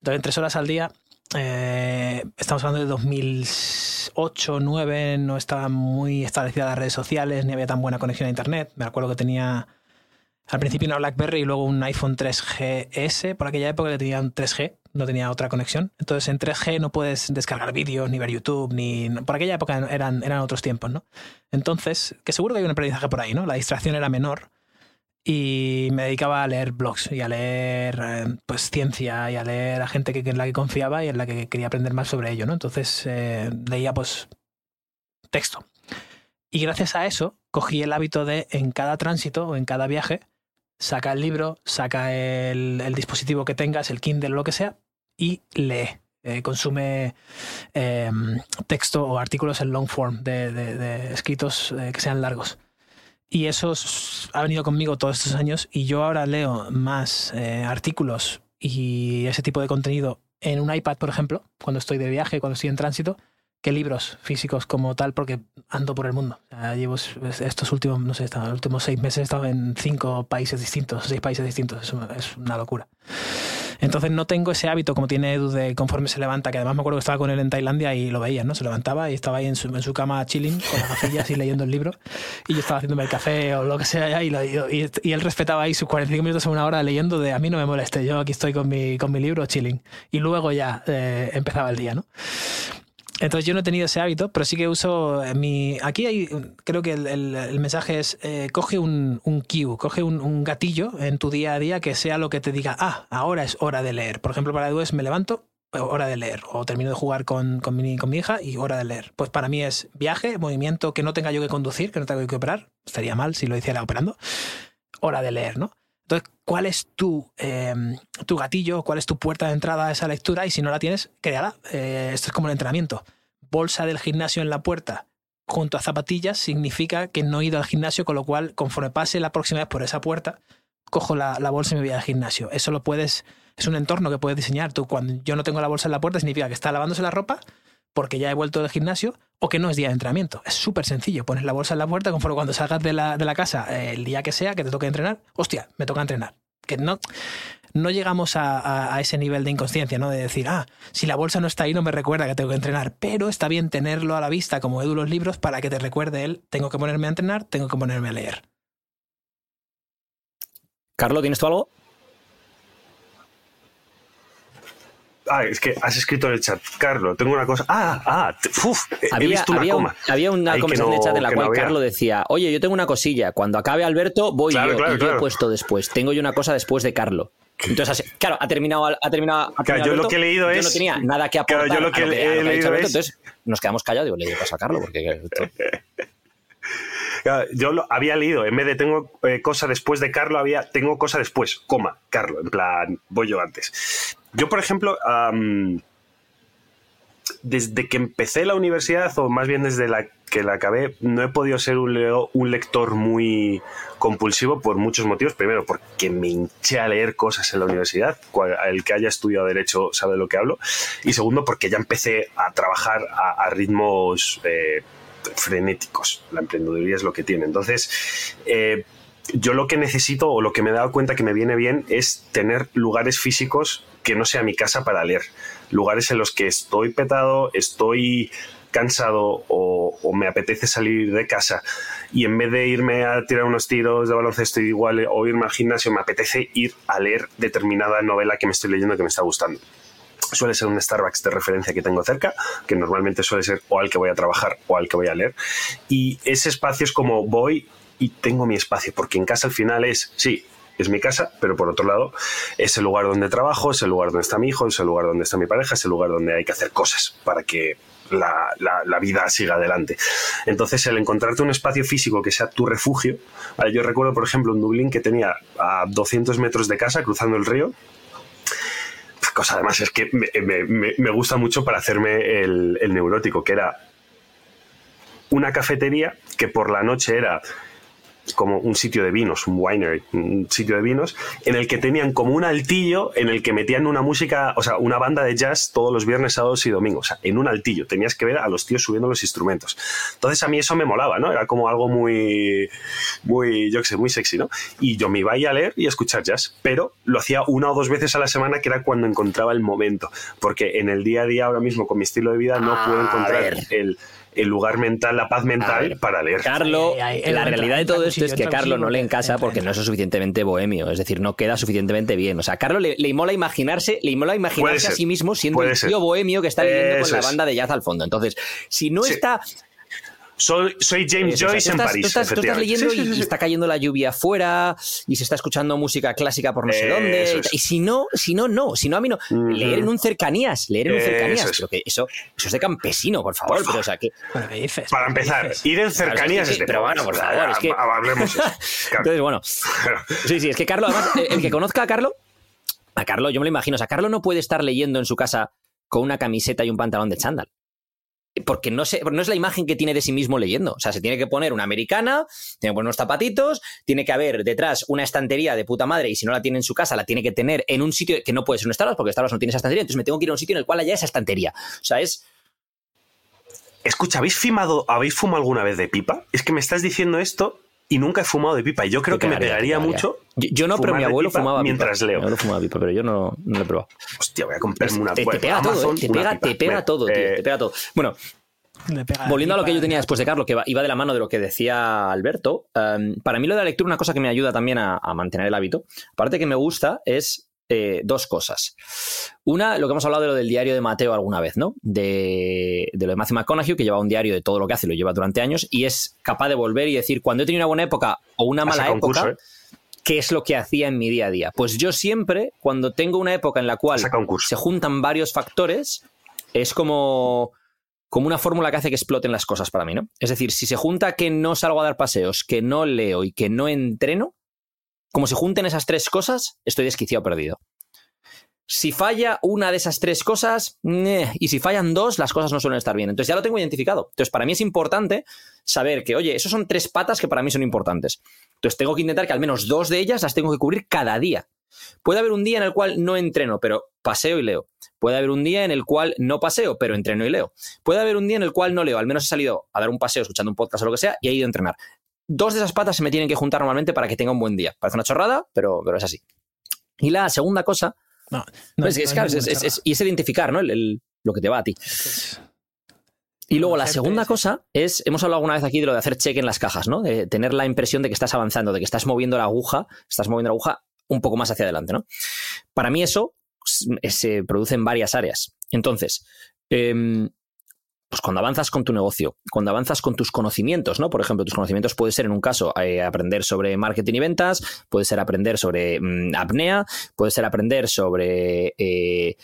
S3: Entonces, en tres horas al día, eh, estamos hablando de 2008, 2009, no estaban muy establecidas las redes sociales, ni había tan buena conexión a internet. Me acuerdo que tenía al principio una BlackBerry y luego un iPhone 3GS. Por aquella época que tenía un 3G, no tenía otra conexión. Entonces en 3G no puedes descargar vídeos, ni ver YouTube, ni. Por aquella época eran, eran otros tiempos, ¿no? Entonces, que seguro que hay un aprendizaje por ahí, ¿no? La distracción era menor. Y me dedicaba a leer blogs y a leer eh, pues ciencia y a leer a gente que, en la que confiaba y en la que quería aprender más sobre ello, ¿no? Entonces eh, leía pues texto. Y gracias a eso cogí el hábito de en cada tránsito o en cada viaje saca el libro, saca el, dispositivo que tengas, el Kindle o lo que sea, y lee. Eh, consume texto o artículos en long form de, escritos que sean largos. Y eso ha venido conmigo todos estos años y yo ahora leo más eh, artículos y ese tipo de contenido en un iPad, por ejemplo, cuando estoy de viaje, cuando estoy en tránsito, que libros físicos como tal, porque ando por el mundo. llevo estos últimos, no sé, estos últimos seis meses he en cinco países distintos, seis países distintos. Es una, locura. Entonces no tengo ese hábito como tiene Edu de conforme se levanta, que además me acuerdo que estaba con él en Tailandia y lo veía, ¿no? Se levantaba y estaba ahí en su, en su cama chilling con las gafillas y leyendo el libro y yo estaba haciéndome el café o lo que sea y, y, y, él respetaba ahí sus 45 minutos o una hora leyendo de a mí no me moleste, yo aquí estoy con mi, con mi libro chilling. Y luego ya eh, empezaba el día, ¿no? Entonces yo no he tenido ese hábito, pero sí que uso eh, mi... Aquí hay, creo que el, mensaje es, eh, coge un, un cue, coge un, gatillo en tu día a día que sea lo que te diga, ah, ahora es hora de leer. Por ejemplo, para Edu es me levanto, hora de leer. O termino de jugar con, con, mi, con mi hija y hora de leer. Pues para mí es viaje, movimiento que no tenga yo que conducir, que no tenga que operar. Estaría mal si lo hiciera operando. Hora de leer, ¿no? Entonces, ¿cuál es tu, em, tu gatillo? ¿Cuál es tu puerta de entrada a esa lectura? Y si no la tienes, créala. Eh, esto es como el entrenamiento. Bolsa del gimnasio en la puerta junto a zapatillas significa que no he ido al gimnasio, con lo cual, conforme pase la próxima vez por esa puerta, cojo la, la bolsa y me voy al gimnasio. Eso lo puedes, es un entorno que puedes diseñar. Tú, cuando yo no tengo la bolsa en la puerta, significa que está lavándose la ropa porque ya he vuelto del gimnasio o que no es día de entrenamiento. Es súper sencillo. Pones la bolsa en la puerta conforme cuando salgas de la, de la casa, eh, el día que sea, que te toque entrenar, hostia, me toca entrenar. Que no, no llegamos a, ese nivel de inconsciencia, ¿no? De decir, ah, si la bolsa no está ahí, no me recuerda que tengo que entrenar. Pero está bien tenerlo a la vista, como Edu los libros, para que te recuerde él, tengo que ponerme a entrenar, tengo que ponerme a leer.
S1: Carlos, ¿tienes tú algo?
S2: Ah, es que has escrito en el chat, Carlos, tengo una cosa. Ah, ah, uf,
S1: había, visto una coma. había una conversación en el chat en la cual Carlos decía, oye, yo tengo una cosilla, cuando acabe Alberto voy yo, y yo he puesto después. Tengo yo una cosa después de Carlos. Entonces, claro, ha terminado, ha terminado,
S2: yo lo que he leído es.
S1: Yo no tenía nada que aportar.
S2: yo lo que, he, leído es...
S1: Entonces nos quedamos callados. Digo, le digo, pasa a Carlos, porque.
S2: Yo había leído, en vez de tengo eh, cosa después de Carlos, había tengo cosa después, coma, Carlos, en plan, voy yo antes. Yo, por ejemplo, desde que empecé la universidad, o más bien desde la que la acabé, no he podido ser un, un lector muy compulsivo por muchos motivos. Primero, porque me hinché a leer cosas en la universidad. El que haya estudiado Derecho sabe de lo que hablo. Y segundo, porque ya empecé a trabajar a, ritmos eh, frenéticos. La emprendeduría es lo que tiene. Entonces, eh, yo lo que necesito o lo que me he dado cuenta que me viene bien es tener lugares físicos que no sea mi casa para leer. Lugares en los que estoy petado, estoy cansado o, me apetece salir de casa y en vez de irme a tirar unos tiros de baloncesto igual o irme al gimnasio, me apetece ir a leer determinada novela que me estoy leyendo que me está gustando suele ser un Starbucks de referencia que tengo cerca, que normalmente suele ser o al que voy a trabajar o al que voy a leer. Y ese espacio es como voy y tengo mi espacio, porque en casa al final es, sí, es mi casa, pero por otro lado es el lugar donde trabajo, es el lugar donde está mi hijo, es el lugar donde está mi pareja, es el lugar donde hay que hacer cosas para que la, la, vida siga adelante. Entonces, el encontrarte un espacio físico que sea tu refugio. yo recuerdo, por ejemplo, en Dublín que tenía a 200 metros de casa cruzando el río cosa. Además es que me, gusta mucho para hacerme el, el neurótico, que era una cafetería que por la noche era como un sitio de vinos, un winery, un sitio de vinos, en el que tenían como un altillo en el que metían una música, o sea, una banda de jazz todos los viernes, sábados y domingos, o sea, en un altillo. Tenías que ver a los tíos subiendo los instrumentos. Entonces a mí eso me molaba, ¿no? Era como algo muy, muy, yo qué sé, muy sexy, ¿no? Y yo me iba a leer y a escuchar jazz, pero lo hacía una o dos veces a la semana, que era cuando encontraba el momento, porque en el día a día ahora mismo con mi estilo de vida no puedo encontrar el el lugar mental, la paz mental para leer.
S1: Carlos, la realidad de todo esto es que a Carlos no le encasa porque no es suficientemente bohemio, es decir, no queda suficientemente bien. O sea, a Carlos le, le mola imaginarse, le mola imaginarse a sí mismo siendo el tío bohemio que está viviendo con la banda de jazz al fondo. Entonces, si no está
S2: Soy, soy James Joyce en París.
S1: Tú estás, leyendo y, está cayendo la lluvia afuera y se está escuchando música clásica por no sé dónde. Y si no, si no, no. Si no, a mí no. Leer en un cercanías, leer en un cercanías. Eso que eso, eso es de campesino, por favor. Pero, o sea, que,
S2: Para empezar, ir en cercanías es, de
S1: Pero bueno, por favor, es que.
S2: Hablemos.
S1: Entonces, bueno. Sí, sí, es que Carlos, además, el que conozca a Carlos, a Carlos, yo me lo imagino. O sea, Carlos no puede estar leyendo en su casa con una camiseta y un pantalón de chándal porque no, no es la imagen que tiene de sí mismo leyendo. O sea, se tiene que poner una americana, tiene que poner unos zapatitos, tiene que haber detrás una estantería de puta madre y si no la tiene en su casa, la tiene que tener en un sitio que no puede ser un Starbucks porque Starbucks no tiene esa estantería, entonces me tengo que ir a un sitio en el cual haya esa estantería. O sea, es...
S2: Escucha, ¿habéis fumado, ¿habéis fumado alguna vez de pipa? Es que me estás diciendo esto y nunca he fumado de pipa. Y yo creo que me pegaría mucho.
S1: Yo, no, pero mi abuelo fumaba
S2: mientras leo.
S1: Mi abuelo fumaba pipa, pero yo no, no lo he probado.
S2: Hostia, voy a comprarme una
S1: Te, te pega todo, ¿eh? te, pega, te pega todo, tío, te pega todo. Bueno, Volviendo a lo que yo tenía después de Carlos, que iba de la mano de lo que decía Alberto, em, para mí lo de la lectura, una cosa que me ayuda también a, mantener el hábito, aparte que me gusta, es eh, dos cosas. Una, lo que hemos hablado de lo del diario de Mateo alguna vez, ¿no? De, lo de Matthew McConaughey, que lleva un diario de todo lo que hace, lo lleva durante años, y es capaz de volver y decir, cuando he tenido una buena época o una mala época, ¿eh? ¿qué es lo que hacía en mi día a día? Pues yo siempre, cuando tengo una época en la cual se juntan varios factores, es como como una fórmula que hace que exploten las cosas para mí, ¿no? Es decir, si se junta que no salgo a dar paseos, que no leo y que no entreno, como se junten esas tres cosas, estoy desquiciado perdido. Si falla una de esas tres cosas, y si fallan dos, las cosas no suelen estar bien. Entonces ya lo tengo identificado. Entonces para mí es importante saber que, oye, esos son tres patas que para mí son importantes. Entonces tengo que intentar que al menos dos de ellas las tengo que cubrir cada día. Puede haber un día en el cual no entreno, pero paseo y leo. Puede haber un día en el cual no paseo, pero entreno y leo. Puede haber un día en el cual no leo, al menos he salido a dar un paseo escuchando un podcast o lo que sea y he ido a entrenar. Dos de esas patas se me tienen que juntar normalmente para que tenga un buen día. Parece una chorrada, pero, pero es así. Y la segunda cosa. No, pues es, es, y es identificar ¿no? lo que te va a ti. Y luego la segunda cosa es, hemos hablado alguna vez aquí de lo de hacer check en las cajas, ¿no? De tener la impresión de que estás avanzando, de que estás moviendo la aguja, estás moviendo la aguja un poco más hacia adelante, ¿no? Para mí eso se produce en varias áreas. Entonces, em, pues cuando avanzas con tu negocio, cuando avanzas con tus conocimientos, ¿no? Por ejemplo, tus conocimientos puede ser en un caso eh, aprender sobre marketing y ventas, puede ser aprender sobre mm, apnea, puede ser aprender sobre eh,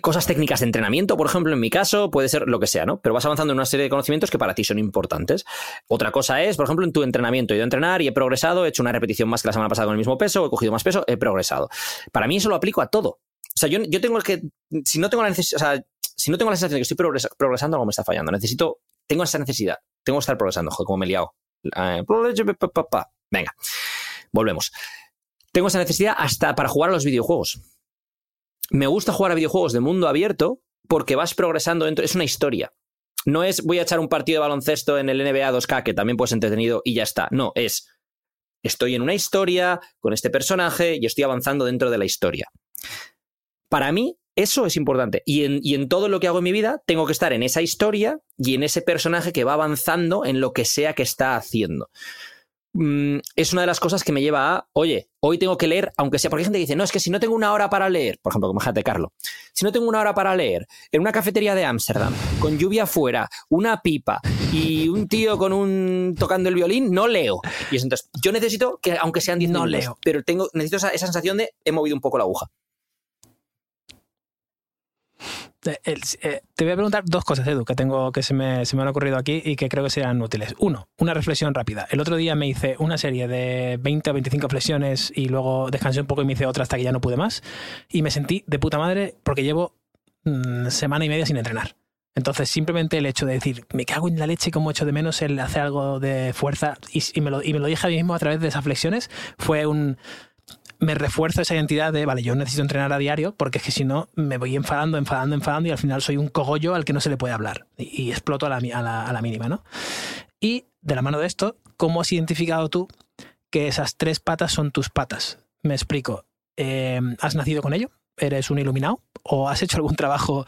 S1: cosas técnicas de entrenamiento, por ejemplo, en mi caso, puede ser lo que sea, ¿no? Pero vas avanzando en una serie de conocimientos que para ti son importantes. Otra cosa es, por ejemplo, en tu entrenamiento. He ido a entrenar y he progresado, he hecho una repetición más que la semana pasada con el mismo peso, he cogido más peso, he progresado. Para mí eso lo aplico a todo. O sea, yo, yo tengo que, si no tengo la necesidad, si no tengo la sensación de que estoy progresando, algo me está fallando. Necesito, tengo esa necesidad, tengo que estar progresando, joder, como me he liado. Eh, Venga, volvemos. Tengo esa necesidad hasta para jugar a los videojuegos me gusta jugar a videojuegos de mundo abierto porque vas progresando dentro. Es una historia. No es voy a echar un partido de baloncesto en el NBA 2K, que también puedes entretenido y ya está. No, es estoy en una historia con este personaje y estoy avanzando dentro de la historia. Para mí, eso es importante. Y en, y en, todo lo que hago en mi vida, tengo que estar en esa historia y en ese personaje que va avanzando en lo que sea que está haciendo. Mm, es una de las cosas que me lleva a, oye, hoy tengo que leer, aunque sea, porque hay gente que dice, no, es que si no tengo una hora para leer, por ejemplo, como Jate Carlo, si no tengo una hora para leer en una cafetería de Ámsterdam, con lluvia afuera, una pipa y un tío con un tocando el violín, no leo. Y entonces, yo necesito que, aunque sean 10 no leo. pero tengo, necesito esa, esa sensación de he movido un poco la aguja.
S3: Eh, te voy a preguntar dos cosas, Edu, que tengo que se me, se me, han ocurrido aquí y que creo que serían útiles. Uno, una reflexión rápida. El otro día me hice una serie de 20 o 25 flexiones y luego descansé un poco y me hice otra hasta que ya no pude más. Y me sentí de puta madre porque llevo mm, semana y media sin entrenar. Entonces, simplemente el hecho de decir, me cago en la leche como echo de menos el hacer algo de fuerza y, me lo, y me lo dije a mí mismo a través de esas flexiones, fue un me refuerzo esa identidad de, vale, yo necesito entrenar a diario porque es que si no me voy enfadando, enfadando, enfadando y al final soy un cogollo al que no se le puede hablar y, exploto a la, a, la, mínima, ¿no? Y de la mano de esto, ¿cómo has identificado tú que esas tres patas son tus patas? Me explico. Eh, ¿Has nacido con ello? ¿Eres un iluminado? o has hecho algún trabajo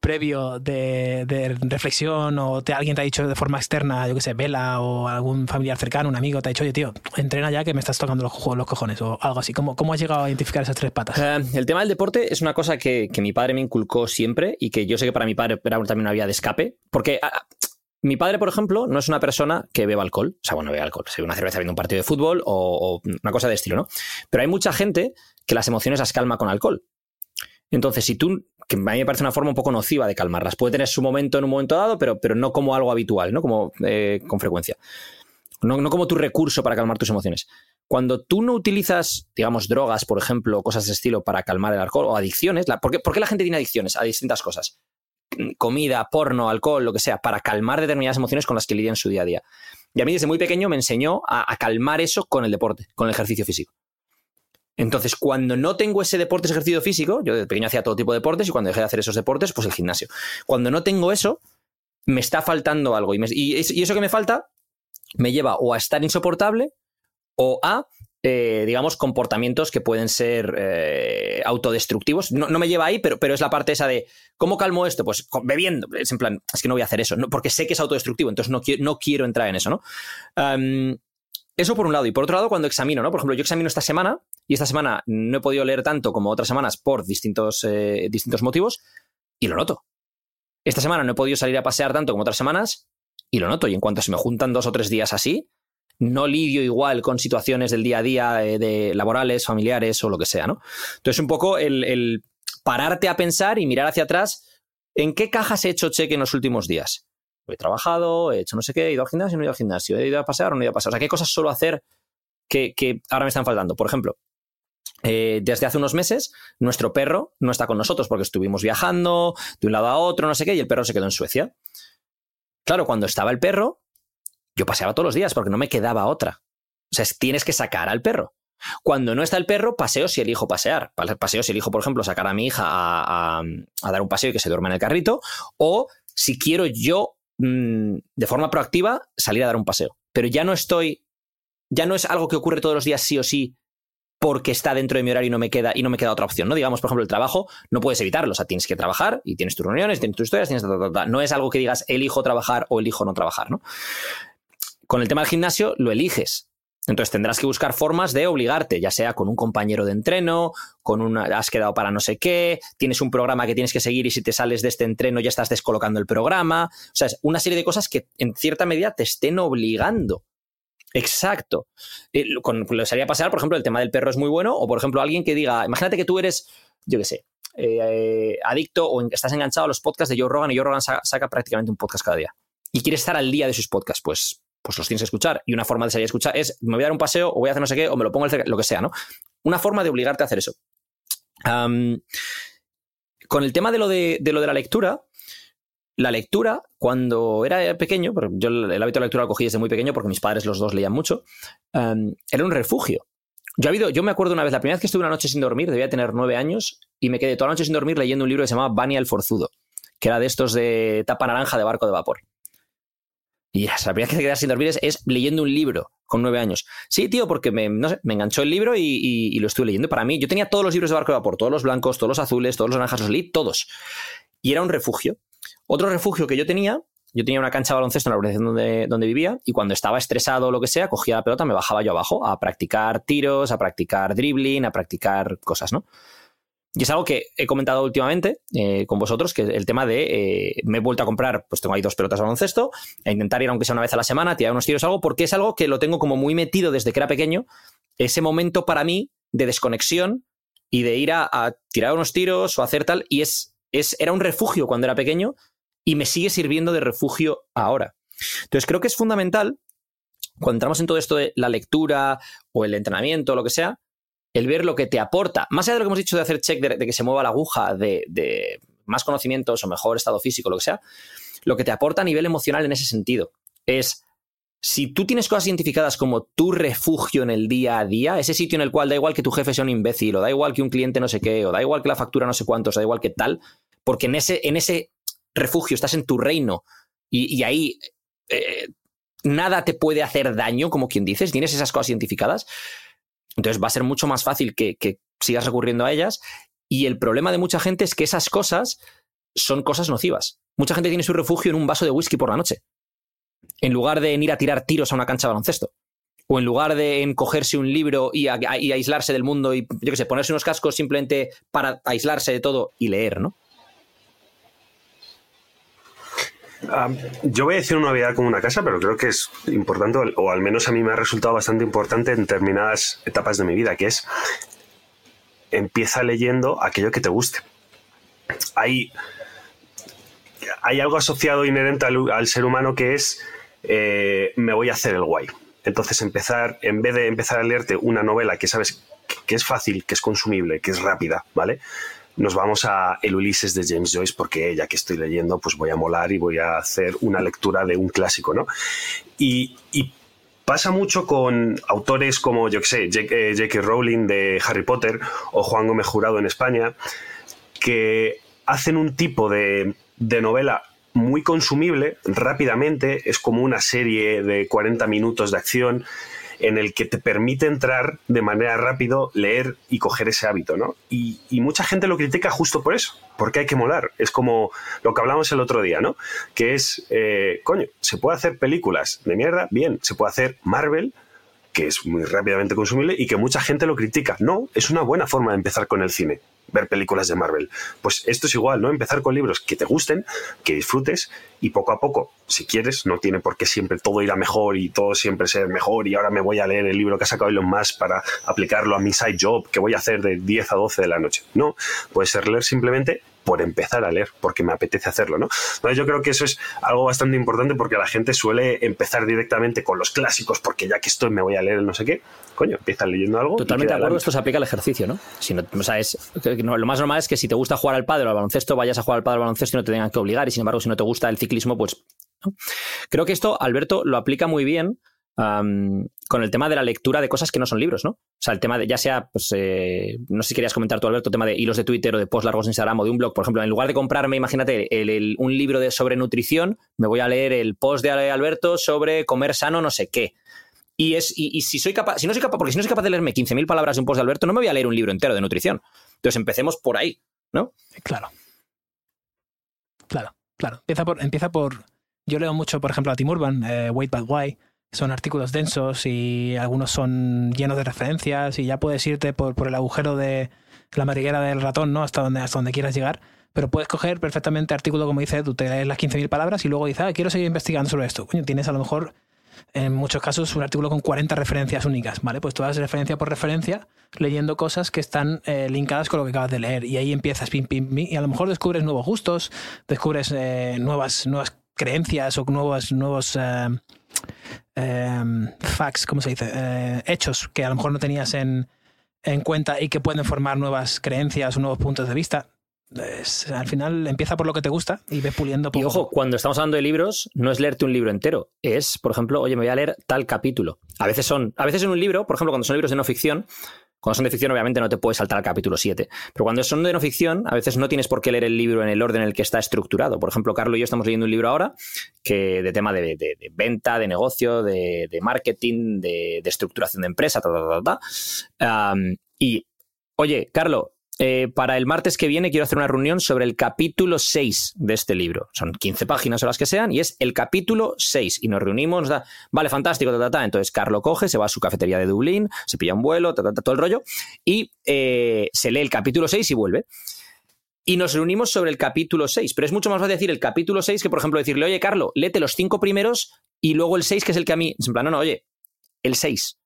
S3: previo de, reflexión o te, alguien te ha dicho de forma externa, yo que sé, vela o algún familiar cercano, un amigo te ha dicho, oye tío, entrena ya que me estás tocando los, cojones o algo así. ¿Cómo, ¿Cómo has llegado a identificar esas tres patas?
S1: Eh, el tema del deporte es una cosa que, mi padre me inculcó siempre y que yo sé que para mi padre era también una vía de escape, porque... Ah, mi padre, por ejemplo, no es una persona que beba alcohol. O sea, bueno, bebe alcohol. Se una cerveza viendo un partido de fútbol o, una cosa de estilo, ¿no? Pero hay mucha gente que las emociones las calma con alcohol. Entonces, si tú, que a mí me parece una forma un poco nociva de calmarlas, puede tener su momento en un momento dado, pero, pero no como algo habitual, ¿no? Como eh, con frecuencia. No, como tu recurso para calmar tus emociones. Cuando tú no utilizas, digamos, drogas, por ejemplo, cosas de estilo para calmar el alcohol o adicciones, ¿por, qué, ¿por, qué, la gente tiene adicciones a distintas cosas? comida, porno, alcohol, lo que sea, para calmar determinadas emociones con las que lidia en su día a día. Y a mí desde muy pequeño me enseñó a, calmar eso con el deporte, con el ejercicio físico. Entonces, cuando no tengo ese deporte, ese ejercicio físico, yo de pequeño hacía todo tipo de deportes y cuando dejé de hacer esos deportes, pues el gimnasio. Cuando no tengo eso, me está faltando algo. Y, eso que me falta me lleva o a estar insoportable o a eh, digamos, comportamientos que pueden ser eh, autodestructivos. No, me lleva ahí, pero, es la parte esa de ¿cómo calmo esto? Pues bebiendo. Es en plan, es que no voy a hacer eso, porque sé que es autodestructivo, entonces no, quiero, no quiero entrar en eso, ¿no? Eso por un lado. Y por otro lado, cuando examino, ¿no? Por ejemplo, yo examino esta semana y esta semana no he podido leer tanto como otras semanas por distintos, eh, distintos motivos y lo noto. Esta semana no he podido salir a pasear tanto como otras semanas y lo noto. Y en cuanto se me juntan dos o tres días así, no lidio igual con situaciones del día a día, eh, de laborales, familiares o lo que sea, ¿no? Entonces, un poco el, pararte a pensar y mirar hacia atrás en qué cajas he hecho cheque en los últimos días. He trabajado, he hecho no sé qué, he ido al gimnasio, no he ido al gimnasio, he ido a pasear no he ido a pasear. O sea, ¿qué cosas suelo hacer que, ahora me están faltando? Por ejemplo, eh, desde hace unos meses, nuestro perro no está con nosotros porque estuvimos viajando de un lado a otro, no sé qué, y el perro se quedó en Suecia. Claro, cuando estaba el perro, yo paseaba todos los días porque no me quedaba otra. O sea, tienes que sacar al perro. Cuando no está el perro, paseo si elijo pasear. Paseo si elijo, por ejemplo, sacar a mi hija a, dar un paseo y que se duerma en el carrito. O si quiero yo, mm, de forma proactiva, salir a dar un paseo. Pero ya no estoy. Ya no es algo que ocurre todos los días sí o sí porque está dentro de mi horario y no me queda y no me queda otra opción, ¿no? Digamos, por ejemplo, el trabajo no puedes evitarlo, o sea, tienes que trabajar y tienes tus reuniones, tienes tus historias, tienes no es algo que digas elijo trabajar o elijo no trabajar, ¿no? Con el tema del gimnasio lo eliges. Entonces tendrás que buscar formas de obligarte, ya sea con un compañero de entreno, con una has quedado para no sé qué, tienes un programa que tienes que seguir y si te sales de este entreno ya estás descolocando el programa. O sea, es una serie de cosas que en cierta medida te estén obligando. Exacto. Eh, con, lo que pasar, por ejemplo, el tema del perro es muy bueno, o por ejemplo, alguien que diga, imagínate que tú eres, yo qué sé, eh, adicto o estás enganchado a los podcasts de Joe Rogan y Joe Rogan saca prácticamente un podcast cada día y quieres estar al día de sus podcasts, pues pues los tienes que escuchar. Y una forma de salir a escuchar es, me voy a dar un paseo o voy a hacer no sé qué, o me lo pongo el lo que sea, ¿no? Una forma de obligarte a hacer eso. con el tema de lo de, lo de la lectura, la lectura, cuando era pequeño, yo el hábito de lectura lo cogí desde muy pequeño porque mis padres los dos leían mucho, era un refugio. Yo, yo me acuerdo una vez, la primera vez que estuve una noche sin dormir, debía tener nueve años, y me quedé toda la noche sin dormir leyendo un libro que se llamaba Bania el Forzudo, que era de estos de tapa naranja de barco de vapor. Y la primera vez que te quedas sin dormir es, leyendo un libro con nueve años. Sí, tío, porque me, me enganchó el libro y, lo estuve leyendo. Para mí, yo tenía todos los libros de Barco de Vapor, todos los blancos, todos los azules, todos los naranjas, los leí todos. Y era un refugio. Otro refugio que yo tenía, yo tenía una cancha de baloncesto en la organización donde, donde vivía y cuando estaba estresado o lo que sea, cogía la pelota, me bajaba yo abajo a practicar tiros, a practicar dribbling, a practicar cosas, ¿no? Y es algo que he comentado últimamente eh, con vosotros, que el tema de eh, me he vuelto a comprar, pues tengo ahí dos pelotas de baloncesto, a intentar ir aunque sea una vez a la semana, tirar unos tiros, algo, porque es algo que lo tengo como muy metido desde que era pequeño, ese momento para mí de desconexión y de ir a, tirar unos tiros o hacer tal, y es, es, era un refugio cuando era pequeño y me sigue sirviendo de refugio ahora. Entonces creo que es fundamental, cuando entramos en todo esto de la lectura o el entrenamiento o lo que sea, el ver lo que te aporta, más allá de lo que hemos dicho de hacer check de, que se mueva la aguja, de, más conocimientos o mejor estado físico, lo que sea, lo que te aporta a nivel emocional en ese sentido es si tú tienes cosas identificadas como tu refugio en el día a día, ese sitio en el cual da igual que tu jefe sea un imbécil, o da igual que un cliente no sé qué, o da igual que la factura no sé cuántos, da igual que tal, porque en ese, en ese refugio estás en tu reino y, ahí eh, nada te puede hacer daño, como quien dices, tienes esas cosas identificadas, entonces va a ser mucho más fácil que, sigas recurriendo a ellas. Y el problema de mucha gente es que esas cosas son cosas nocivas. Mucha gente tiene su refugio en un vaso de whisky por la noche, en lugar de ir a tirar tiros a una cancha de baloncesto. O en lugar de encogerse un libro y, aislarse del mundo y, yo qué sé, ponerse unos cascos simplemente para aislarse de todo y leer, ¿no?
S2: Yo voy a decir una novedad como una casa, pero creo que es importante, o al menos a mí me ha resultado bastante importante en determinadas etapas de mi vida, que es empieza leyendo aquello que te guste. Hay, hay algo asociado inherente al, ser humano que es eh, me voy a hacer el guay. Entonces empezar, en vez de empezar a leerte una novela que sabes que es fácil, que es consumible, que es rápida, ¿vale? Nos vamos a El Ulises de James Joyce porque ya que estoy leyendo, pues voy a molar y voy a hacer una lectura de un clásico, ¿no? Y, pasa mucho con autores como, yo que sé, J.K. Rowling de Harry Potter o Juan Gómez Jurado en España, que hacen un tipo de, de novela muy consumible rápidamente, es como una serie de 40 minutos de acción en el que te permite entrar de manera rápido, leer y coger ese hábito, ¿no? Y, mucha gente lo critica justo por eso, porque hay que molar. Es como lo que hablamos el otro día, ¿no? Que es, eh, coño, se puede hacer películas de mierda, bien, se puede hacer Marvel, que es muy rápidamente consumible y que mucha gente lo critica. No, es una buena forma de empezar con el cine ver películas de Marvel. Pues esto es igual, ¿no? Empezar con libros que te gusten, que disfrutes y poco a poco, si quieres, no tiene por qué siempre todo ir a mejor y todo siempre ser mejor y ahora me voy a leer el libro que ha sacado Elon Musk para aplicarlo a mi side job que voy a hacer de 10 a 12 de la noche. No, puede ser leer simplemente por empezar a leer, porque me apetece hacerlo, ¿no? Entonces yo creo que eso es algo bastante importante porque la gente suele empezar directamente con los clásicos, porque ya que estoy me voy a leer el no sé qué, coño, empiezan leyendo algo.
S1: Totalmente de acuerdo, esto se aplica al ejercicio, ¿no? Si no, o sea, es, lo más normal es que si te gusta jugar al padre o al baloncesto, vayas a jugar al padre o al baloncesto y no te tengan que obligar, y sin embargo, si no te gusta el ciclismo, pues... Creo que esto, Alberto, lo aplica muy bien con el tema de la lectura de cosas que no son libros, ¿no? O sea, el tema de, ya sea, pues, eh, no sé si querías comentar tú, Alberto, el tema de hilos de Twitter o de post largos en Instagram o de un blog, por ejemplo, en lugar de comprarme, imagínate, un libro de, sobre nutrición, me voy a leer el post de Alberto sobre comer sano no sé qué. Y, es, y, si soy capaz, si no soy capaz, porque si no soy capaz de leerme 15.000 palabras de un post de Alberto, no me voy a leer un libro entero de nutrición. Entonces empecemos por ahí, ¿no?
S3: Claro. Claro, claro. Empieza por, empieza por. Yo leo mucho, por ejemplo, a Tim Urban, eh, Wait But Why, son artículos densos y algunos son llenos de referencias y ya puedes irte por, por el agujero de la madriguera del ratón, ¿no? Hasta donde, hasta donde quieras llegar. Pero puedes coger perfectamente artículo, como dice, tú te lees las 15.000 palabras y luego dices, ah, quiero seguir investigando sobre esto. Coño, tienes a lo mejor, en muchos casos, un artículo con 40 referencias únicas, ¿vale? Pues tú vas referencia por referencia leyendo cosas que están eh, linkadas con lo que acabas de leer y ahí empiezas, pim, pim, pim, y a lo mejor descubres nuevos gustos, descubres eh, nuevas, nuevas creencias o nuevos, nuevos eh, Em, facts, ¿cómo se dice? Eh, hechos que a lo mejor no tenías en, en, cuenta y que pueden formar nuevas creencias o nuevos puntos de vista. al final empieza por lo que te gusta y ves puliendo
S1: poco. Y ojo, cuando estamos hablando de libros, no es leerte un libro entero, es, por ejemplo, oye, me voy a leer tal capítulo. A veces son, a veces en un libro, por ejemplo, cuando son libros de no ficción, cuando son de ficción, obviamente no te puedes saltar al capítulo 7. Pero cuando son de no ficción, a veces no tienes por qué leer el libro en el orden en el que está estructurado. Por ejemplo, Carlos y yo estamos leyendo un libro ahora que de tema de, venta, de negocio, de, marketing, de, estructuración de empresa, ta, ta, ta, y, oye, Carlos, eh, para el martes que viene quiero hacer una reunión sobre el capítulo 6 de este libro. Son 15 páginas o las que sean y es el capítulo 6. Y nos reunimos, nos da, vale, fantástico, ta, ta, ta. Entonces Carlo coge, se va a su cafetería de Dublín, se pilla un vuelo, ta, todo el rollo, y eh, se lee el capítulo 6 y vuelve. Y nos reunimos sobre el capítulo 6. Pero es mucho más fácil decir el capítulo 6 que, por ejemplo, decirle, oye, Carlo, léete los cinco primeros y luego el 6, que es el que a mí. En plan, no, no, oye, el 6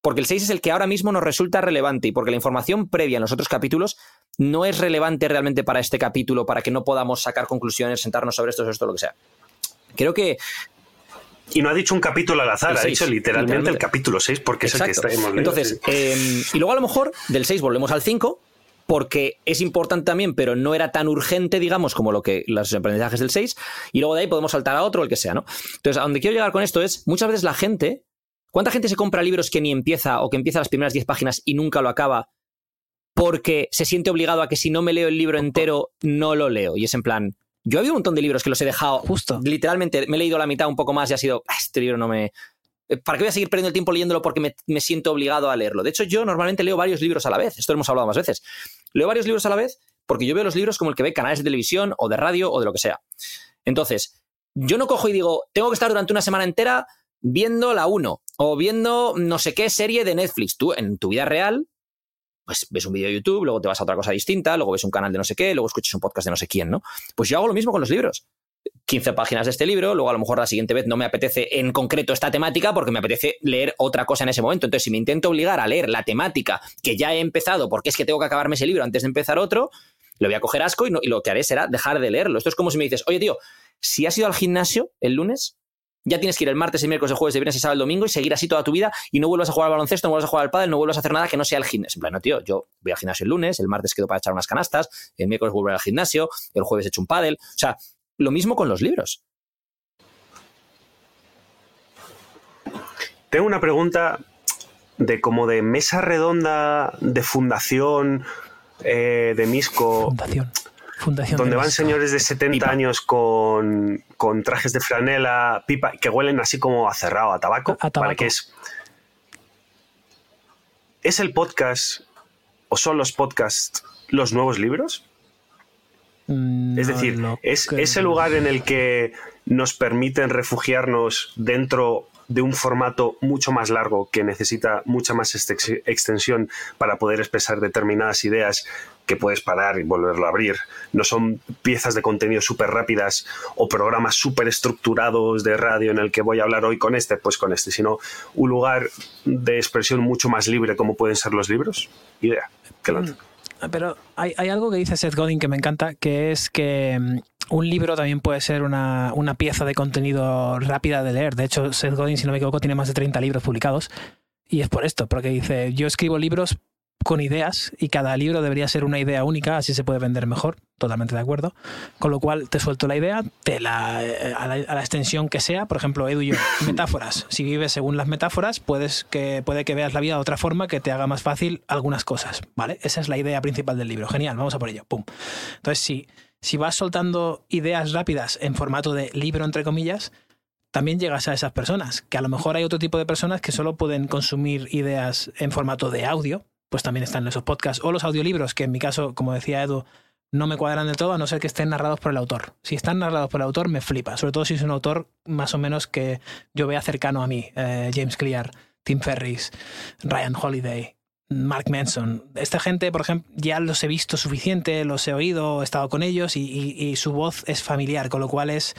S1: porque el 6 es el que ahora mismo nos resulta relevante y porque la información previa en los otros capítulos no es relevante realmente para este capítulo, para que no podamos sacar conclusiones, sentarnos sobre esto, sobre esto, lo que sea. Creo que
S2: y no ha dicho un capítulo al azar, ha dicho literalmente, el capítulo 6 porque es el que
S1: estaremos Entonces, em, y luego a lo mejor del 6 volvemos al 5 porque es importante también, pero no era tan urgente, digamos, como lo que los aprendizajes del 6, y luego de ahí podemos saltar a otro, el que sea, ¿no? Entonces, a donde quiero llegar con esto es, muchas veces la gente ¿Cuánta gente se compra libros que ni empieza o que empieza las primeras 10 páginas y nunca lo acaba porque se siente obligado a que si no me leo el libro entero, no lo leo? Y es en plan, yo había un montón de libros que los he dejado justo. Literalmente, me he leído la mitad un poco más y ha sido, ah, este libro no me... Eh, ¿Para qué voy a seguir perdiendo el tiempo leyéndolo porque me, me, siento obligado a leerlo? De hecho, yo normalmente leo varios libros a la vez. Esto lo hemos hablado más veces. Leo varios libros a la vez porque yo veo los libros como el que ve canales de televisión o de radio o de lo que sea. Entonces, yo no cojo y digo, tengo que estar durante una semana entera viendo la 1 o viendo no sé qué serie de Netflix. Tú en tu vida real, pues ves un vídeo de YouTube, luego te vas a otra cosa distinta, luego ves un canal de no sé qué, luego escuchas un podcast de no sé quién, ¿no? Pues yo hago lo mismo con los libros. 15 páginas de este libro, luego a lo mejor la siguiente vez no me apetece en concreto esta temática porque me apetece leer otra cosa en ese momento. Entonces, si me intento obligar a leer la temática que ya he empezado porque es que tengo que acabarme ese libro antes de empezar otro, le voy a coger asco y, y lo que haré será dejar de leerlo. Esto es como si me dices, oye tío, si has ido al gimnasio el lunes, ya tienes que ir el martes, el miércoles, el jueves, el viernes, el sábado, el domingo y seguir así toda tu vida y no vuelvas a jugar al baloncesto, no vuelvas a jugar al pádel, no vuelvas a hacer nada que no sea el gimnasio. En plan, no, tío, yo voy al gimnasio el lunes, el martes quedo para echar unas canastas, el miércoles vuelvo al gimnasio, el jueves echo un pádel. O sea, lo mismo con los libros.
S2: Tengo una pregunta de como de mesa redonda de fundación eh, de Misco.
S3: Fundación. Fundación
S2: donde
S3: de
S2: van señores de 70
S3: Pipa.
S2: años con, con trajes de franela, pipa, que huelen así como a cerrado, a tabaco.
S3: A- a tabaco.
S2: Vale, que es. ¿Es el podcast o son los podcasts los nuevos libros?
S3: Mm,
S2: Es decir, es
S3: creo.
S2: ese lugar en el que nos permiten refugiarnos dentro de un formato mucho más largo que necesita mucha más ex- extensión para poder expresar determinadas ideas que puedes parar y volverlo a abrir. No son piezas de contenido súper rápidas o programas súper estructurados de radio en el que voy a hablar hoy con este, pues con este, sino un lugar de expresión mucho más libre como pueden ser los libros. Idea. Que lo-
S3: Pero hay, hay algo que dice Seth Godin que me encanta, que es que mm, un libro también puede ser una, una pieza de contenido rápida de leer. De hecho, Seth Godin, si no me equivoco, tiene más de 30 libros publicados. Y es por esto, porque dice, yo escribo libros con ideas y cada libro debería ser una idea única, así se puede vender mejor, totalmente de acuerdo. Con lo cual te suelto la idea, te la, eh, a, la, a la extensión que sea, por ejemplo, Edu y yo, metáforas. Si vives según las metáforas, puedes que, puede que veas la vida de otra forma que te haga más fácil algunas cosas, ¿vale? Esa es la idea principal del libro. Genial, vamos a por ello. Pum. Entonces, si, si vas soltando ideas rápidas en formato de libro, entre comillas, también llegas a esas personas, que a lo mejor hay otro tipo de personas que solo pueden consumir ideas en formato de audio, pues también están esos podcasts o los audiolibros, que en mi caso, como decía Edu, no me cuadran del todo, a no ser que estén narrados por el autor. Si están narrados por el autor, me flipa, sobre todo si es un autor más o menos que yo vea cercano a mí, eh, James Clear, Tim Ferris, Ryan Holiday. Mark Manson. Esta gente, por ejemplo, ya los he visto suficiente, los he oído, he estado con ellos y, y- y su voz es familiar, con lo cual es,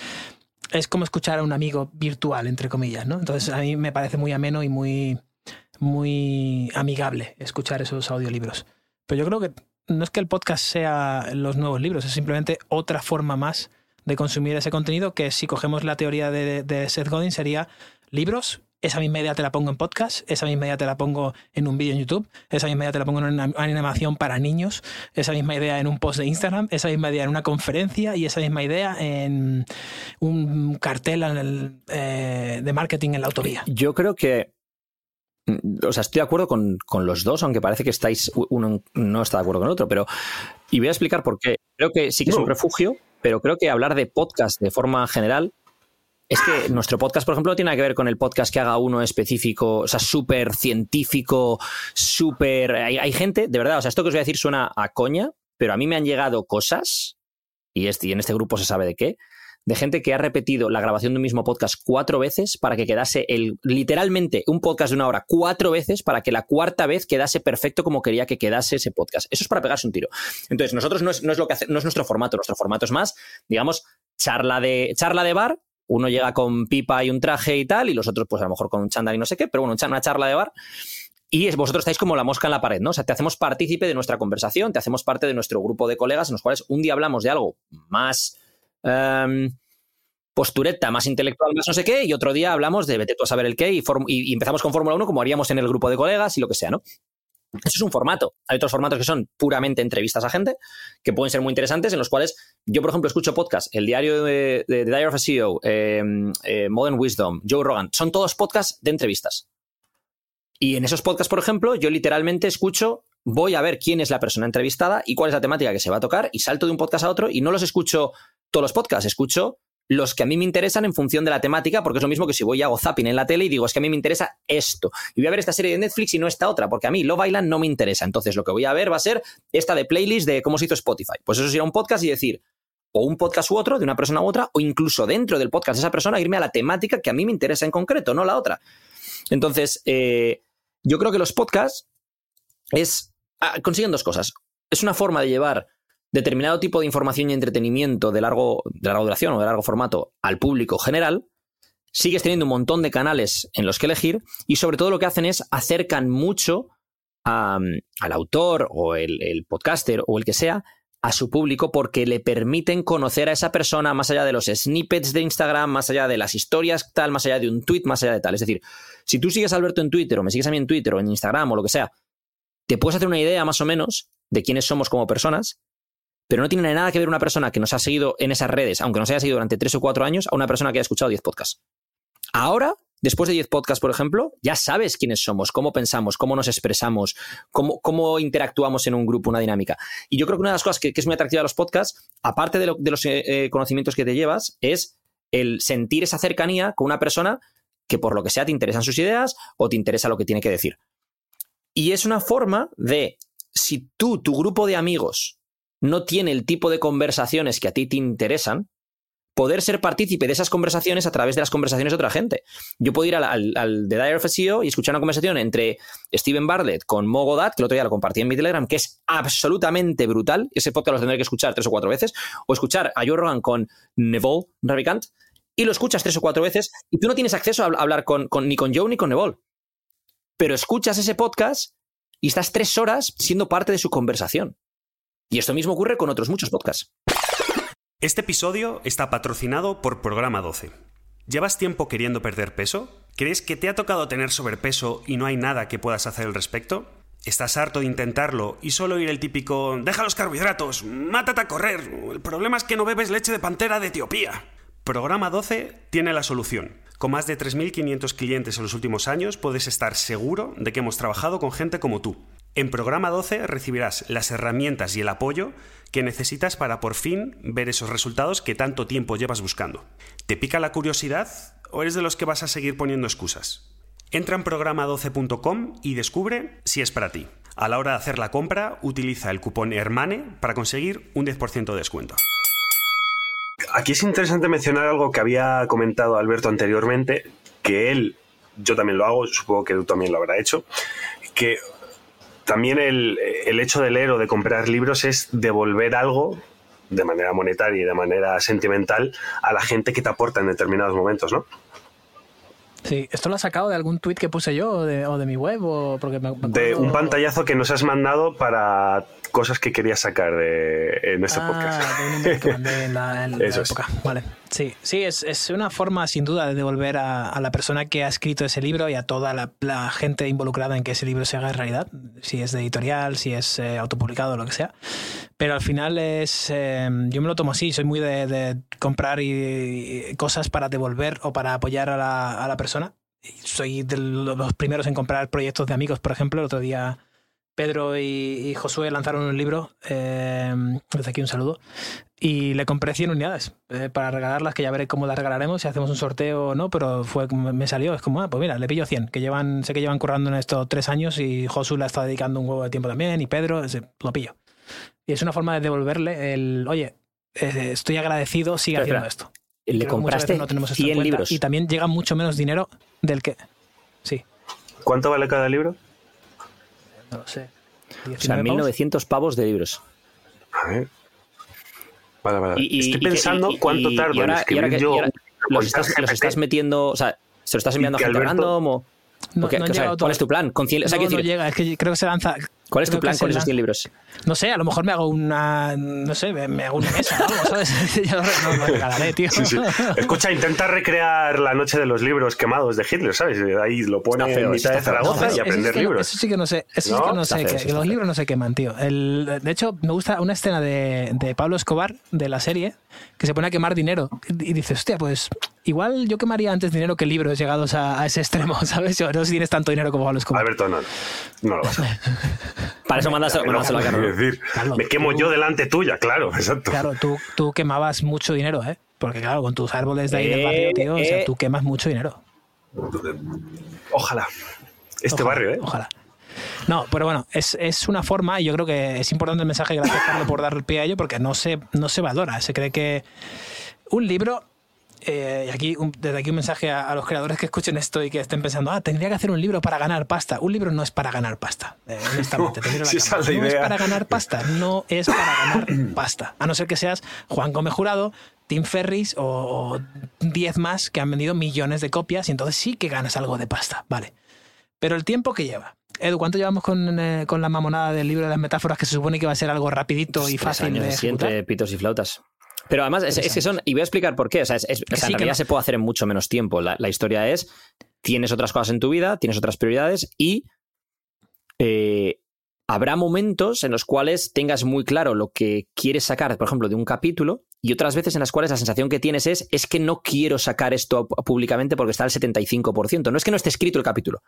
S3: es como escuchar a un amigo virtual, entre comillas, ¿no? Entonces a mí me parece muy ameno y muy, muy amigable escuchar esos audiolibros. Pero yo creo que no es que el podcast sea los nuevos libros, es simplemente otra forma más de consumir ese contenido que si cogemos la teoría de, Seth Godin sería libros, esa misma idea te la pongo en podcast, esa misma idea te la pongo en un vídeo en YouTube, esa misma idea te la pongo en una animación para niños, esa misma idea en un post de Instagram, esa misma idea en una conferencia y esa misma idea en un cartel en el, eh, de marketing en la autovía.
S1: Yo creo que. Mm, O sea, estoy de acuerdo con, con los dos, aunque parece que estáis. Uno no está de acuerdo con el otro, pero. Y voy a explicar por qué. Creo que sí que es un refugio, pero creo que hablar de podcast de forma general. Es que nuestro podcast, por ejemplo, no tiene nada que ver con el podcast que haga uno específico, o sea, súper científico, súper. Hay, hay gente, de verdad, o sea, esto que os voy a decir suena a coña, pero a mí me han llegado cosas, y, este, y en este grupo se sabe de qué, de gente que ha repetido la grabación de un mismo podcast cuatro veces para que quedase el literalmente un podcast de una hora cuatro veces para que la cuarta vez quedase perfecto como quería que quedase ese podcast. Eso es para pegarse un tiro. Entonces, nosotros no es, no es lo que hace- no es nuestro formato, nuestro formato es más, digamos, charla de, charla de bar. Uno llega con pipa y un traje y tal, y los otros, pues a lo mejor con un chándal y no sé qué, pero bueno, una charla de bar. Y vosotros estáis como la mosca en la pared, ¿no? O sea, te hacemos partícipe de nuestra conversación, te hacemos parte de nuestro grupo de colegas en los cuales un día hablamos de algo más em, postureta, más intelectual, más no sé qué, y otro día hablamos de vete tú a saber el qué y, empezamos con Fórmula 1 como haríamos en el grupo de colegas y lo que sea, ¿no? Eso es un formato. Hay otros formatos que son puramente entrevistas a gente, que pueden ser muy interesantes, en los cuales yo, por ejemplo, escucho podcasts, el diario de, de, de Diary of a CEO, eh, eh, Modern Wisdom, Joe Rogan, son todos podcasts de entrevistas. Y en esos podcasts, por ejemplo, yo literalmente escucho, voy a ver quién es la persona entrevistada y cuál es la temática que se va a tocar, y salto de un podcast a otro y no los escucho todos los podcasts, escucho los que a mí me interesan en función de la temática, porque es lo mismo que si voy y hago zapping en la tele y digo, es que a mí me interesa esto. Y voy a ver esta serie de Netflix y no esta otra, porque a mí Love Island no me interesa. Entonces lo que voy a ver va a ser esta de playlist de cómo se hizo Spotify. Pues eso será un podcast y decir, o un podcast u otro, de una persona u otra, o incluso dentro del podcast de esa persona irme a la temática que a mí me interesa en concreto, no la otra. Entonces, eh, yo creo que los podcasts es, ah, consiguen dos cosas. Es una forma de llevar determinado tipo de información y entretenimiento de, largo, de larga duración o de largo formato al público general, sigues teniendo un montón de canales en los que elegir y sobre todo lo que hacen es acercan mucho al autor o el, podcaster o el que sea a su público porque le permiten conocer a esa persona más allá de los snippets de Instagram, más allá de las historias tal, más allá de un tweet, más allá de tal. Es decir, si tú sigues a Alberto en Twitter o me sigues a mí en Twitter o en Instagram o lo que sea, te puedes hacer una idea más o menos de quiénes somos como personas, pero no tiene nada que ver una persona que nos ha seguido en esas redes, aunque nos haya seguido durante tres o cuatro años, a una persona que haya escuchado diez podcasts. Ahora después de 10 podcasts, por ejemplo, ya sabes quiénes somos, cómo pensamos, cómo nos expresamos, cómo, cómo interactuamos en un grupo, una dinámica. Y yo creo que una de las cosas que, es muy atractiva de los podcasts, aparte de, los eh, eh, conocimientos que te llevas, es el sentir esa cercanía con una persona que por lo que sea te interesan sus ideas o te interesa lo que tiene que decir. Y es una forma de, si tú, tu grupo de amigos, no tiene el tipo de conversaciones que a ti te interesan, poder ser partícipe de esas conversaciones a través de las conversaciones de otra gente. Yo puedo ir al, The Dire of SEO y escuchar una conversación entre Steven Bartlett con Mogodat, que el otro día lo compartí en mi Telegram, que es absolutamente brutal. Ese podcast lo tendré que escuchar tres o cuatro veces. O escuchar a Joe Rogan con Neville Ravikant y lo escuchas tres o cuatro veces y tú no tienes acceso a hablar con, ni con Joe ni con Neville. Pero escuchas ese podcast y estás tres horas siendo parte de su conversación. Y esto mismo ocurre con otros muchos podcasts.
S5: Este episodio está patrocinado por Programa 12. ¿Llevas tiempo queriendo perder peso? ¿Crees que te ha tocado tener sobrepeso y no hay nada que puedas hacer al respecto? ¿Estás harto de intentarlo y solo oír el típico deja los carbohidratos, mátate a correr, el problema es que no bebes leche de pantera de Etiopía? Programa 12 tiene la solución. Con más de 3.500 clientes en los últimos años puedes estar seguro de que hemos trabajado con gente como tú. En programa 12 recibirás las herramientas y el apoyo que necesitas para por fin ver esos resultados que tanto tiempo llevas buscando. ¿Te pica la curiosidad o eres de los que vas a seguir poniendo excusas? Entra en programa12.com y descubre si es para ti. A la hora de hacer la compra, utiliza el cupón HERMANE para conseguir un 10% de descuento.
S2: Aquí es interesante mencionar algo que había comentado Alberto anteriormente, que él, yo también lo hago, supongo que tú también lo habrá hecho, que también el, hecho de leer o de comprar libros es devolver algo de manera monetaria y de manera sentimental a la gente que te aporta en determinados momentos, ¿no?
S3: Sí, ¿esto lo has sacado de algún tuit que puse yo o de, mi web? O porque
S2: de un pantallazo que nos has mandado para cosas que querías sacar de, en este podcast.
S3: De un que mandé en la, época. Vale. Sí, sí es, una forma sin duda de devolver a, la persona que ha escrito ese libro y a toda la, gente involucrada en que ese libro se haga realidad, si es de editorial, si es eh, autopublicado, lo que sea. Pero al final es, em, yo me lo tomo así, soy muy de, comprar y, cosas para devolver o para apoyar a la, a la persona. Soy de los primeros en comprar proyectos de amigos, por ejemplo, el otro día Pedro y, Josué lanzaron un libro, eh, desde aquí un saludo, y le compré 100 unidades eh, para regalarlas, que ya veré cómo las regalaremos, si hacemos un sorteo o no, pero fue me salió, es como, ah, pues mira, le pillo 100, que llevan, sé que llevan currando en estos tres años y Josué la está dedicando un huevo de tiempo también, y Pedro, lo pillo. Y es una forma de devolverle el, oye, eh, estoy agradecido, sigue haciendo esto.
S1: Le compraste no tenemos 100 libros.
S3: Y también llega mucho menos dinero del que... Sí.
S2: ¿Cuánto vale cada libro?
S3: No lo sé.
S1: O sea, 1900 pavos de libros.
S2: A ver. Vale, vale. Estoy pensando cuánto tardo en escribir yo.
S1: los, estás, los estás metiendo, o sea, ¿se lo estás enviando a gente random o...?
S3: No, no o sea,
S1: ¿Cuál es tu plan?
S3: Con o sea, no, no llega, es que creo que se lanza
S1: ¿Cuál es tu plan con esos 100 libros?
S3: No sé, a lo mejor me hago una. No sé, me hago una mesa, algo, ¿sabes? Yo no lo regalaré, tío.
S2: Escucha, intenta recrear la noche de los libros quemados de Hitler, ¿sabes? Ahí lo pone en mitad de Zaragoza y aprender libros.
S3: Eso sí que no sé. Eso sí que no sé. que, los libros no se queman, tío. El, de hecho, me gusta una escena de, de Pablo Escobar de la serie que se pone a quemar dinero. Y, dices, hostia, pues igual yo quemaría antes dinero que libros llegados a, ese extremo, ¿sabes? no sé si tienes tanto dinero como Pablo Escobar.
S2: Alberto, no. No lo vas a
S1: Para eso mandas, a
S2: Carlos. decir, me quemo yo delante tuya, claro, exacto.
S3: Claro, tú, tú quemabas mucho dinero, ¿eh? Porque claro, con tus árboles de ahí del barrio, tío, o sea, eh. tú quemas mucho dinero.
S2: Ojalá. Este barrio, ¿eh?
S3: Ojalá. No, pero bueno, es, es, una forma y yo creo que es importante el mensaje. Gracias, Carlos, por dar el pie a ello, porque no se, no se valora. Se cree que un libro eh, y aquí, desde aquí un mensaje a, los creadores que escuchen esto y que estén pensando, ah, tendría que hacer un libro para ganar pasta. Un libro no es para ganar pasta, eh, honestamente. no, es para ganar pasta, no es para ganar pasta. A no ser que seas Juan Gómez Jurado, Tim Ferris o 10 más que han vendido millones de copias y entonces sí que ganas algo de pasta, vale. Pero el tiempo que lleva. Edu, ¿cuánto llevamos con, eh, con la mamonada del libro de las metáforas que se supone que va a ser algo rapidito y fácil de
S1: ejecutar? pitos y flautas. Pero además, es, que son, y voy a explicar por qué, o sea, en realidad se puede hacer en mucho menos tiempo. La, historia es, tienes otras cosas en tu vida, tienes otras prioridades y eh, habrá momentos en los cuales tengas muy claro lo que quieres sacar, por ejemplo, de un capítulo, y otras veces en las cuales la sensación que tienes es, es que no quiero sacar esto públicamente porque está al 75%. No es que no esté escrito el capítulo,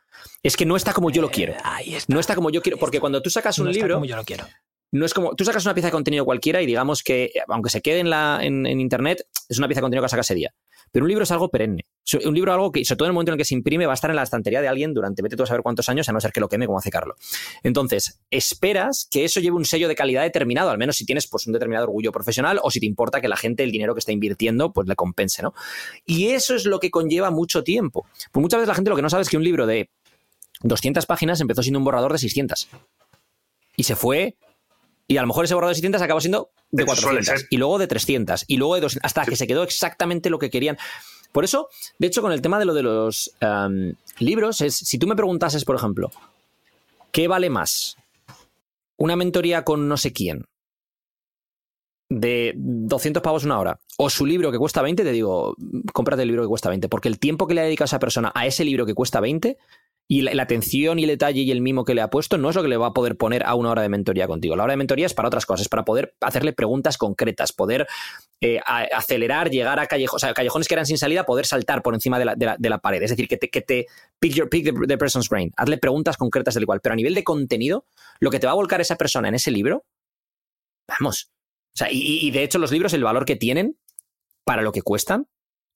S1: es que no está como yo lo quiero.
S3: Eh,
S1: no está como yo quiero, porque cuando tú sacas un libro...
S3: Como yo lo quiero
S1: no es como, tú sacas una pieza de contenido cualquiera y digamos que, aunque se quede en, la, en, internet, es una pieza de contenido que sacas ese día. Pero un libro es algo perenne. Un libro es algo que, sobre todo en el momento en el que se imprime, va a estar en la estantería de alguien durante vete tú a saber cuántos años, a no ser que lo queme como hace Carlos. Entonces, esperas que eso lleve un sello de calidad determinado, al menos si tienes pues, un determinado orgullo profesional o si te importa que la gente el dinero que está invirtiendo pues le compense, ¿no? Y eso es lo que conlleva mucho tiempo. Pues muchas veces la gente lo que no sabe es que un libro de 200 páginas empezó siendo un borrador de 600. Y se fue y a lo mejor ese borrador de 600 acabó siendo de 400 y luego de 300 y luego de 200, hasta que se quedó exactamente lo que querían. Por eso, de hecho, con el tema de lo de los libros, es si tú me preguntases, por ejemplo, ¿qué vale más? ¿Una mentoría con no sé quién? De 200 pavos una hora, o su libro que cuesta 20, te digo, cómprate el libro que cuesta 20, porque el tiempo que le ha dedicado esa persona a ese libro que cuesta 20 y la, atención y el detalle y el mimo que le ha puesto no es lo que le va a poder poner a una hora de mentoría contigo. La hora de mentoría es para otras cosas, para poder hacerle preguntas concretas, poder eh, acelerar, llegar a callejones que eran sin salida, poder saltar por encima de la, pared. Es decir, que te, que te pick, your, pick the, person's brain, hazle preguntas concretas del igual. Pero a nivel de contenido, lo que te va a volcar esa persona en ese libro, vamos. O sea, y de hecho los libros, el valor que tienen para lo que cuestan,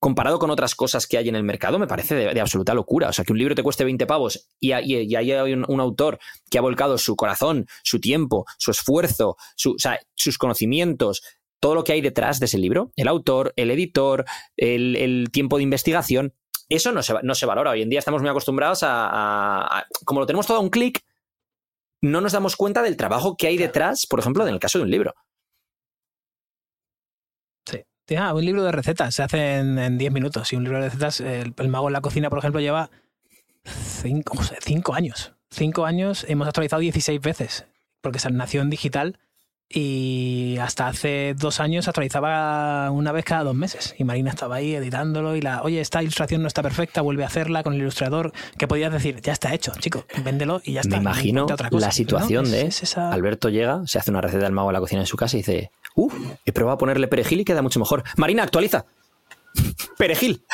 S1: comparado con otras cosas que hay en el mercado, me parece de, absoluta locura. O sea, que un libro te cueste 20 pavos y, y, hay un, autor que ha volcado su corazón, su tiempo, su esfuerzo, sus conocimientos, todo lo que hay detrás de ese libro, el autor, el editor, el, tiempo de investigación, eso no se, no se, valora. Hoy en día estamos muy acostumbrados a, como lo tenemos todo a un clic, no nos damos cuenta del trabajo que hay detrás, por ejemplo, en el caso de un libro.
S3: Ah, un libro de recetas se hace en 10 minutos. Y un libro de recetas, el, mago en la cocina, por ejemplo, lleva 5 años. 5 años, hemos actualizado 16 veces, porque nació en digital y hasta hace dos años actualizaba una vez cada dos meses. Y Marina estaba ahí editándolo y la oye esta ilustración no está perfecta vuelve a hacerla con el ilustrador que podías decir ya está hecho chico véndelo y ya está
S1: me imagino la situación de Alberto llega se hace una receta del mago en la cocina en su casa y dice uh he probado a ponerle perejil y queda mucho mejor Marina actualiza perejil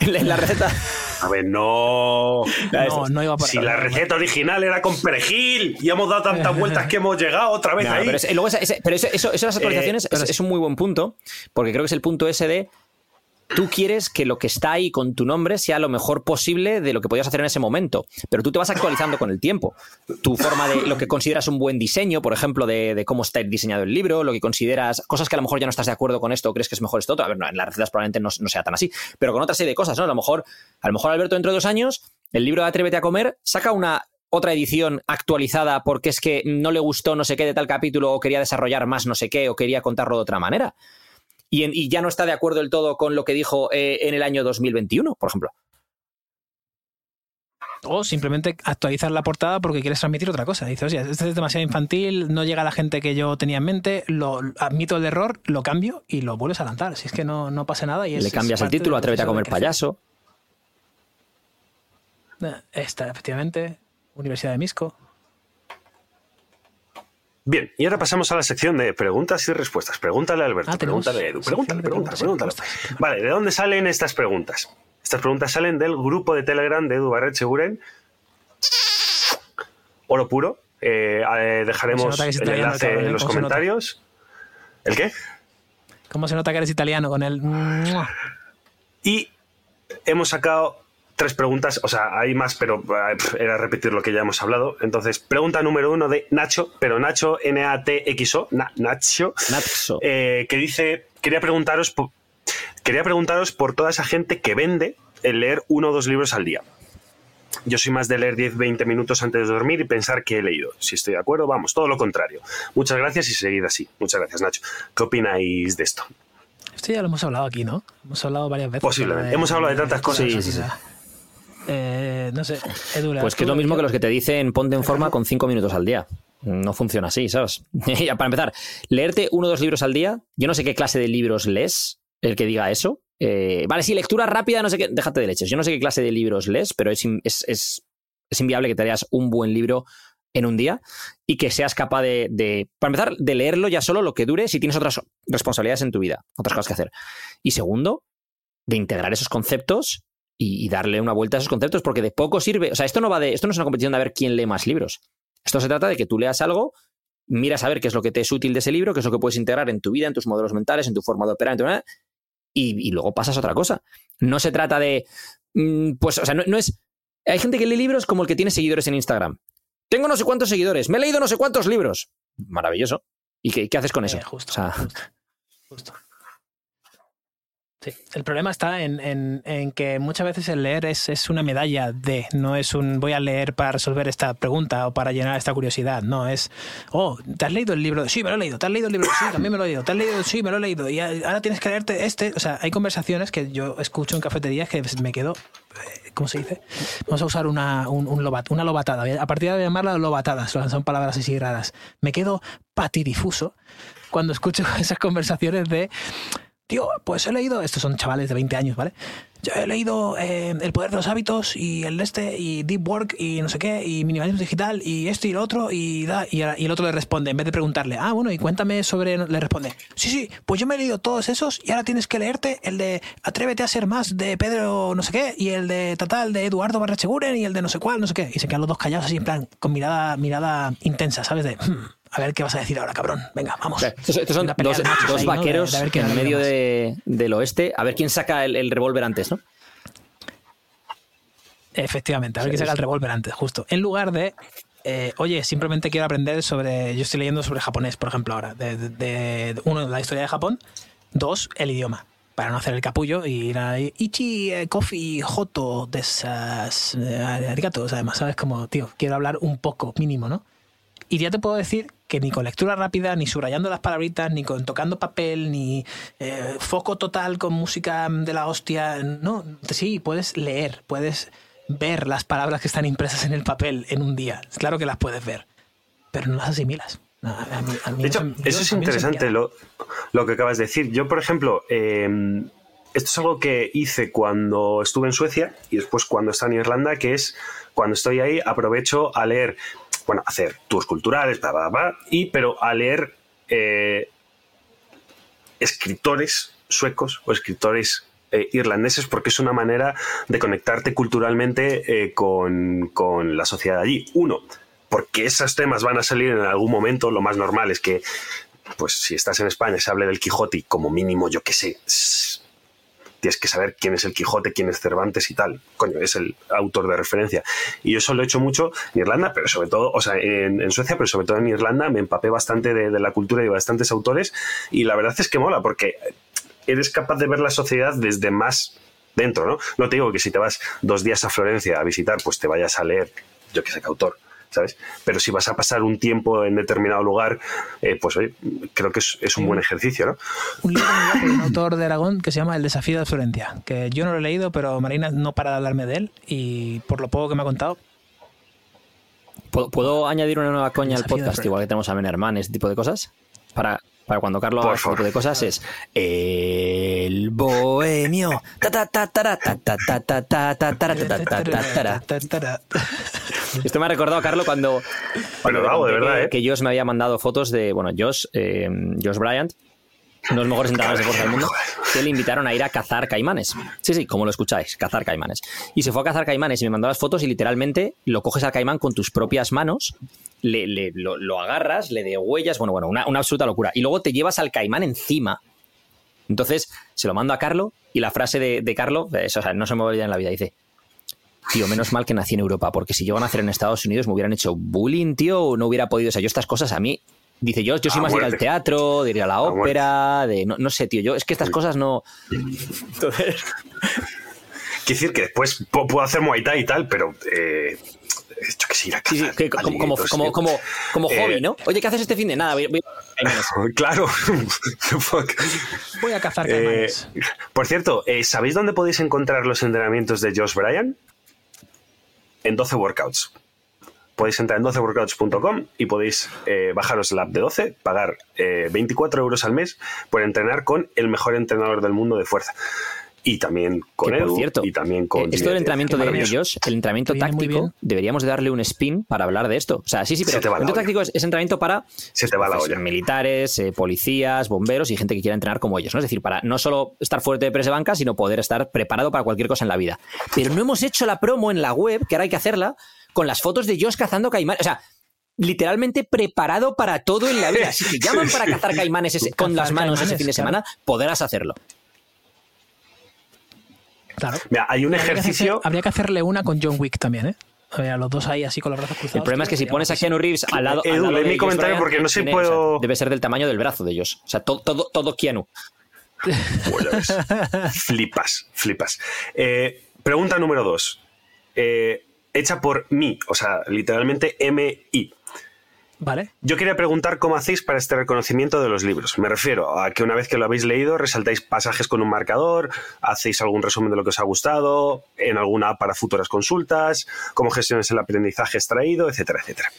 S1: en la receta
S2: a ver, no.
S3: No, no iba
S2: Si la receta original era con perejil y hemos dado tantas vueltas que hemos llegado otra vez ahí.
S1: Pero, eso, eso, las actualizaciones eh, es, un muy buen punto, porque creo que es el punto ese de tú quieres que lo que está ahí con tu nombre sea lo mejor posible de lo que podías hacer en ese momento, pero tú te vas actualizando con el tiempo. Tu forma de lo que consideras un buen diseño, por ejemplo, de, cómo está diseñado el libro, lo que consideras, cosas que a lo mejor ya no estás de acuerdo con esto o crees que es mejor esto otro. A ver, no, en las recetas probablemente no, sea tan así, pero con otra serie de cosas, ¿no? A lo mejor, a lo mejor Alberto, dentro de dos años, el libro de Atrévete a comer saca una otra edición actualizada porque es que no le gustó no sé qué de tal capítulo o quería desarrollar más no sé qué o quería contarlo de otra manera y, ya no está de acuerdo del todo con lo que dijo eh, en el año 2021, por ejemplo.
S3: O simplemente actualizar la portada porque quieres transmitir otra cosa. Dices, oye, este es demasiado infantil, no llega a la gente que yo tenía en mente, lo admito el error, lo cambio y lo vuelves a lanzar. Si es que no, no pasa nada. Y
S1: Le cambias el título, atrévete a comer payaso.
S3: Eh, esta, efectivamente. Universidad de Misco.
S2: Bien, y ahora pasamos a la sección de preguntas y respuestas. Pregúntale a Alberto, ah, pregúntale a Edu, pregúntale, pregúntale, pregúntale. Vale, ¿de dónde salen estas preguntas? Estas preguntas salen del grupo de Telegram de Edu Barret Seguren. Oro puro. Eh, eh, dejaremos el enlace en los comentarios. ¿El qué?
S3: ¿Cómo se nota que eres italiano con el...
S2: Y hemos sacado tres preguntas, o sea, hay más, pero eh, era repetir lo que ya hemos hablado. Entonces, pregunta número uno de Nacho, pero Nacho, N-A-T-X-O, Nacho,
S1: Nacho.
S2: Eh, que dice, quería preguntaros, quería preguntaros por toda esa gente que vende el leer uno o dos libros al día. Yo soy más de leer 10-20 minutos antes de dormir y pensar que he leído. Si estoy de acuerdo, vamos, todo lo contrario. Muchas gracias y seguid así. Muchas gracias, Nacho. ¿Qué opináis de esto?
S3: Esto ya lo hemos hablado aquí, ¿no? Hemos hablado varias veces.
S2: Posiblemente. hemos hablado de tantas cosas.
S1: Sí, sí, sí.
S3: Eh, no sé,
S1: Pues que es lo mismo que los que te dicen ponte en forma con 5 minutos al día. No funciona así, ¿sabes? Para empezar, leerte uno o dos libros al día, yo no sé qué clase de libros lees, el que diga eso. Eh, vale, sí, lectura rápida, no sé qué, déjate de leches. Yo no sé qué clase de libros lees, pero es, es, inviable que te leas un buen libro en un día y que seas capaz de, para empezar, de leerlo ya solo lo que dure si tienes otras responsabilidades en tu vida, otras cosas que hacer. Y segundo, de integrar esos conceptos y, darle una vuelta a esos conceptos, porque de poco sirve. O sea, esto no va de. Esto no es una competición de ver quién lee más libros. Esto se trata de que tú leas algo, miras a ver qué es lo que te es útil de ese libro, qué es lo que puedes integrar en tu vida, en tus modelos mentales, en tu forma de operar, en tu y, luego pasas a otra cosa. No se trata de. Mm, pues, o sea, no, es. Hay gente que lee libros como el que tiene seguidores en Instagram. Tengo no sé cuántos seguidores, me he leído no sé cuántos libros. Maravilloso. ¿Y qué, haces con eso?
S3: justo, justo. El problema está en, que muchas veces el leer es, una medalla de, no es un voy a leer para resolver esta pregunta o para llenar esta curiosidad, no, es, oh, ¿te has leído el libro? Sí, me lo he leído, ¿te has leído el libro? Sí, también me lo he leído, ¿te has leído? Sí, me lo he leído, y ahora tienes que leerte este, o sea, hay conversaciones que yo escucho en cafeterías que me quedo, eh, ¿cómo se dice? Vamos a usar una, un, una lobatada, a partir de llamarla lobatadas, son palabras así raras, me quedo patidifuso cuando escucho esas conversaciones de tío, pues he leído, estos son chavales de 20 años, ¿vale? Yo he leído eh, El poder de los hábitos y el este y Deep Work y no sé qué y minimalismo digital y esto y lo otro y da y, el otro le responde en vez de preguntarle, ah, bueno, y cuéntame sobre, le responde, sí, sí, pues yo me he leído todos esos y ahora tienes que leerte el de Atrévete a ser más de Pedro no sé qué y el de Tatal de Eduardo Barracheguren y el de no sé cuál, no sé qué y se quedan los dos callados así en plan con mirada mirada intensa, ¿sabes? De, hmm, a ver qué vas a decir ahora, cabrón. Venga, vamos.
S1: estos, son dos, vaqueros en medio del oeste. A ver quién saca el, revólver antes, ¿no?
S3: Efectivamente, a ver quién saca el revólver antes, justo. En lugar de, eh, oye, simplemente quiero aprender sobre. Yo estoy leyendo sobre japonés, por ejemplo, ahora. De, uno, la historia de Japón. Dos, el idioma para no hacer el capullo y ir a Ichi, eh, Coffee, Joto, de esas eh, arigatos, además, ¿sabes? Como, tío, quiero hablar un poco, mínimo, ¿no? Y ya te puedo decir que ni con lectura rápida, ni subrayando las palabritas, ni con tocando papel, ni eh, foco total con música de la hostia. No, sí, puedes leer, puedes ver las palabras que están impresas en el papel en un día. Claro que las puedes ver, pero no las asimilas.
S2: de hecho, eso, es interesante lo, que acabas de decir. Yo, por ejemplo, em, esto es algo que hice cuando estuve en Suecia y después cuando estaba en Irlanda, que es cuando estoy ahí aprovecho a leer bueno, hacer tours culturales, y, pero a leer eh, escritores suecos o escritores eh, irlandeses porque es una manera de conectarte culturalmente eh, con, con, la sociedad allí. Uno, porque esos temas van a salir en algún momento, lo más normal es que, pues si estás en España se hable del Quijote como mínimo, yo qué sé, tienes que saber quién es el Quijote, quién es Cervantes y tal. Coño, es el autor de referencia. Y yo eso lo he hecho mucho en Irlanda, pero sobre todo, o sea, en, Suecia, pero sobre todo en Irlanda, me empapé bastante de, la cultura y bastantes autores. Y la verdad es que mola, porque eres capaz de ver la sociedad desde más dentro, ¿no? No te digo que si te vas dos días a Florencia a visitar, pues te vayas a leer, yo que sé qué autor, ¿sabes? Pero si vas a pasar un tiempo en determinado lugar, eh, pues oye, creo que es, un buen ejercicio, ¿no?
S3: Un libro de un autor de Aragón que se llama El desafío de Florencia, que yo no lo he leído, pero Marina no para de hablarme de él y por lo poco que me ha contado,
S1: ¿Puedo, añadir una nueva coña al podcast, igual que tenemos a Menerman, ese tipo de cosas? Para, para cuando Carlos haga este tipo de cosas es el bohemio. Esto me ha recordado, Carlos, cuando.
S2: Bueno, bravo, de verdad, ¿eh?
S1: Que Josh me había mandado fotos de. Bueno, Josh, eh, Josh Bryant, uno de los mejores entrenadores de fuerza del mundo, que le invitaron a ir a cazar caimanes. Sí, sí, como lo escucháis, cazar caimanes. Y se fue a cazar caimanes y me mandó las fotos y literalmente lo coges al caimán con tus propias manos, le, lo, agarras, le de huellas, bueno, bueno, una, absoluta locura. Y luego te llevas al caimán encima. Entonces se lo mando a Carlo y la frase de, de Carlo, eso, o sea, no se me va a olvidar en la vida, dice, tío, menos mal que nací en Europa, porque si yo a nacer en Estados Unidos me hubieran hecho bullying, tío, o no hubiera podido. O sea, yo estas cosas a mí Dice, yo, yo soy
S2: A
S1: más de ir al
S2: muerte.
S1: teatro, de ir a la
S2: muerte.
S1: ópera, de. No, no sé, tío. Yo es que estas cosas no. Entonces.
S2: Quiero decir que después pu- puedo hacer Muay Thai y tal, pero. Eh, yo que sé, ir a
S1: Sí, sí, que como, como,
S2: alligators,
S1: como, como, como
S2: Eh,
S1: hobby, ¿no? Oye, ¿qué haces este fin de nada? Voy, voy-
S2: Claro.
S3: Voy a cazar
S2: Eh, por cierto, eh, ¿sabéis dónde podéis encontrar los entrenamientos de Josh Bryan? En 12 Workouts. Podéis entrar en 12workouts.com y podéis eh, bajaros la app de 12, pagar eh, 24 euros al mes por entrenar con el mejor entrenador del mundo de fuerza. Y también con
S1: Que, por cierto,
S2: y también con...
S1: eh, esto del entrenamiento de ellos, el entrenamiento táctico,
S3: bien.
S1: deberíamos de darle un spin para hablar de esto. O sea, sí, sí, pero el entrenamiento táctico es, es entrenamiento para
S2: Se te va la
S1: pues,
S2: olla.
S1: militares, eh, policías, bomberos y gente que quiera entrenar como ellos. ¿no? Es decir, para no solo estar fuerte de presa de banca, sino poder estar preparado para cualquier cosa en la vida. Pero no hemos hecho la promo en la web, que ahora hay que hacerla, con las fotos de Josh cazando caimanes. O sea, literalmente preparado para todo en la vida. Si te llaman para cazar caimanes ese- con
S3: Cazar
S1: las manos ese fin de
S3: claro.
S1: semana, podrás hacerlo.
S3: Claro.
S2: Mira, hay un
S3: Habría que hacer-
S2: ejercicio...
S3: habría que hacerle una con John Wick también, ¿eh? A ver, a los dos ahí así con los brazos cruzados.
S1: El problema es que si pones a. Keanu Reeves al lado.
S2: Edu,
S1: al lado de
S2: mi comentario
S1: Bryan,
S2: porque no sé
S1: o sea,
S2: puedo-
S1: debe ser del tamaño del brazo de ellos. O sea, todo, todo, todo Keanu.
S2: Bueno, ves. flipas, flipas. Eh, pregunta número dos. Eh, hecha por mí, o sea, literalmente M-I.
S3: Vale.
S2: Yo quería preguntar cómo hacéis para este reconocimiento de los libros. Me refiero a que una vez que lo habéis leído, resaltáis pasajes con un marcador, hacéis algún resumen de lo que os ha gustado, en alguna app para futuras consultas, cómo gestionáis el aprendizaje extraído, etcétera, etcétera.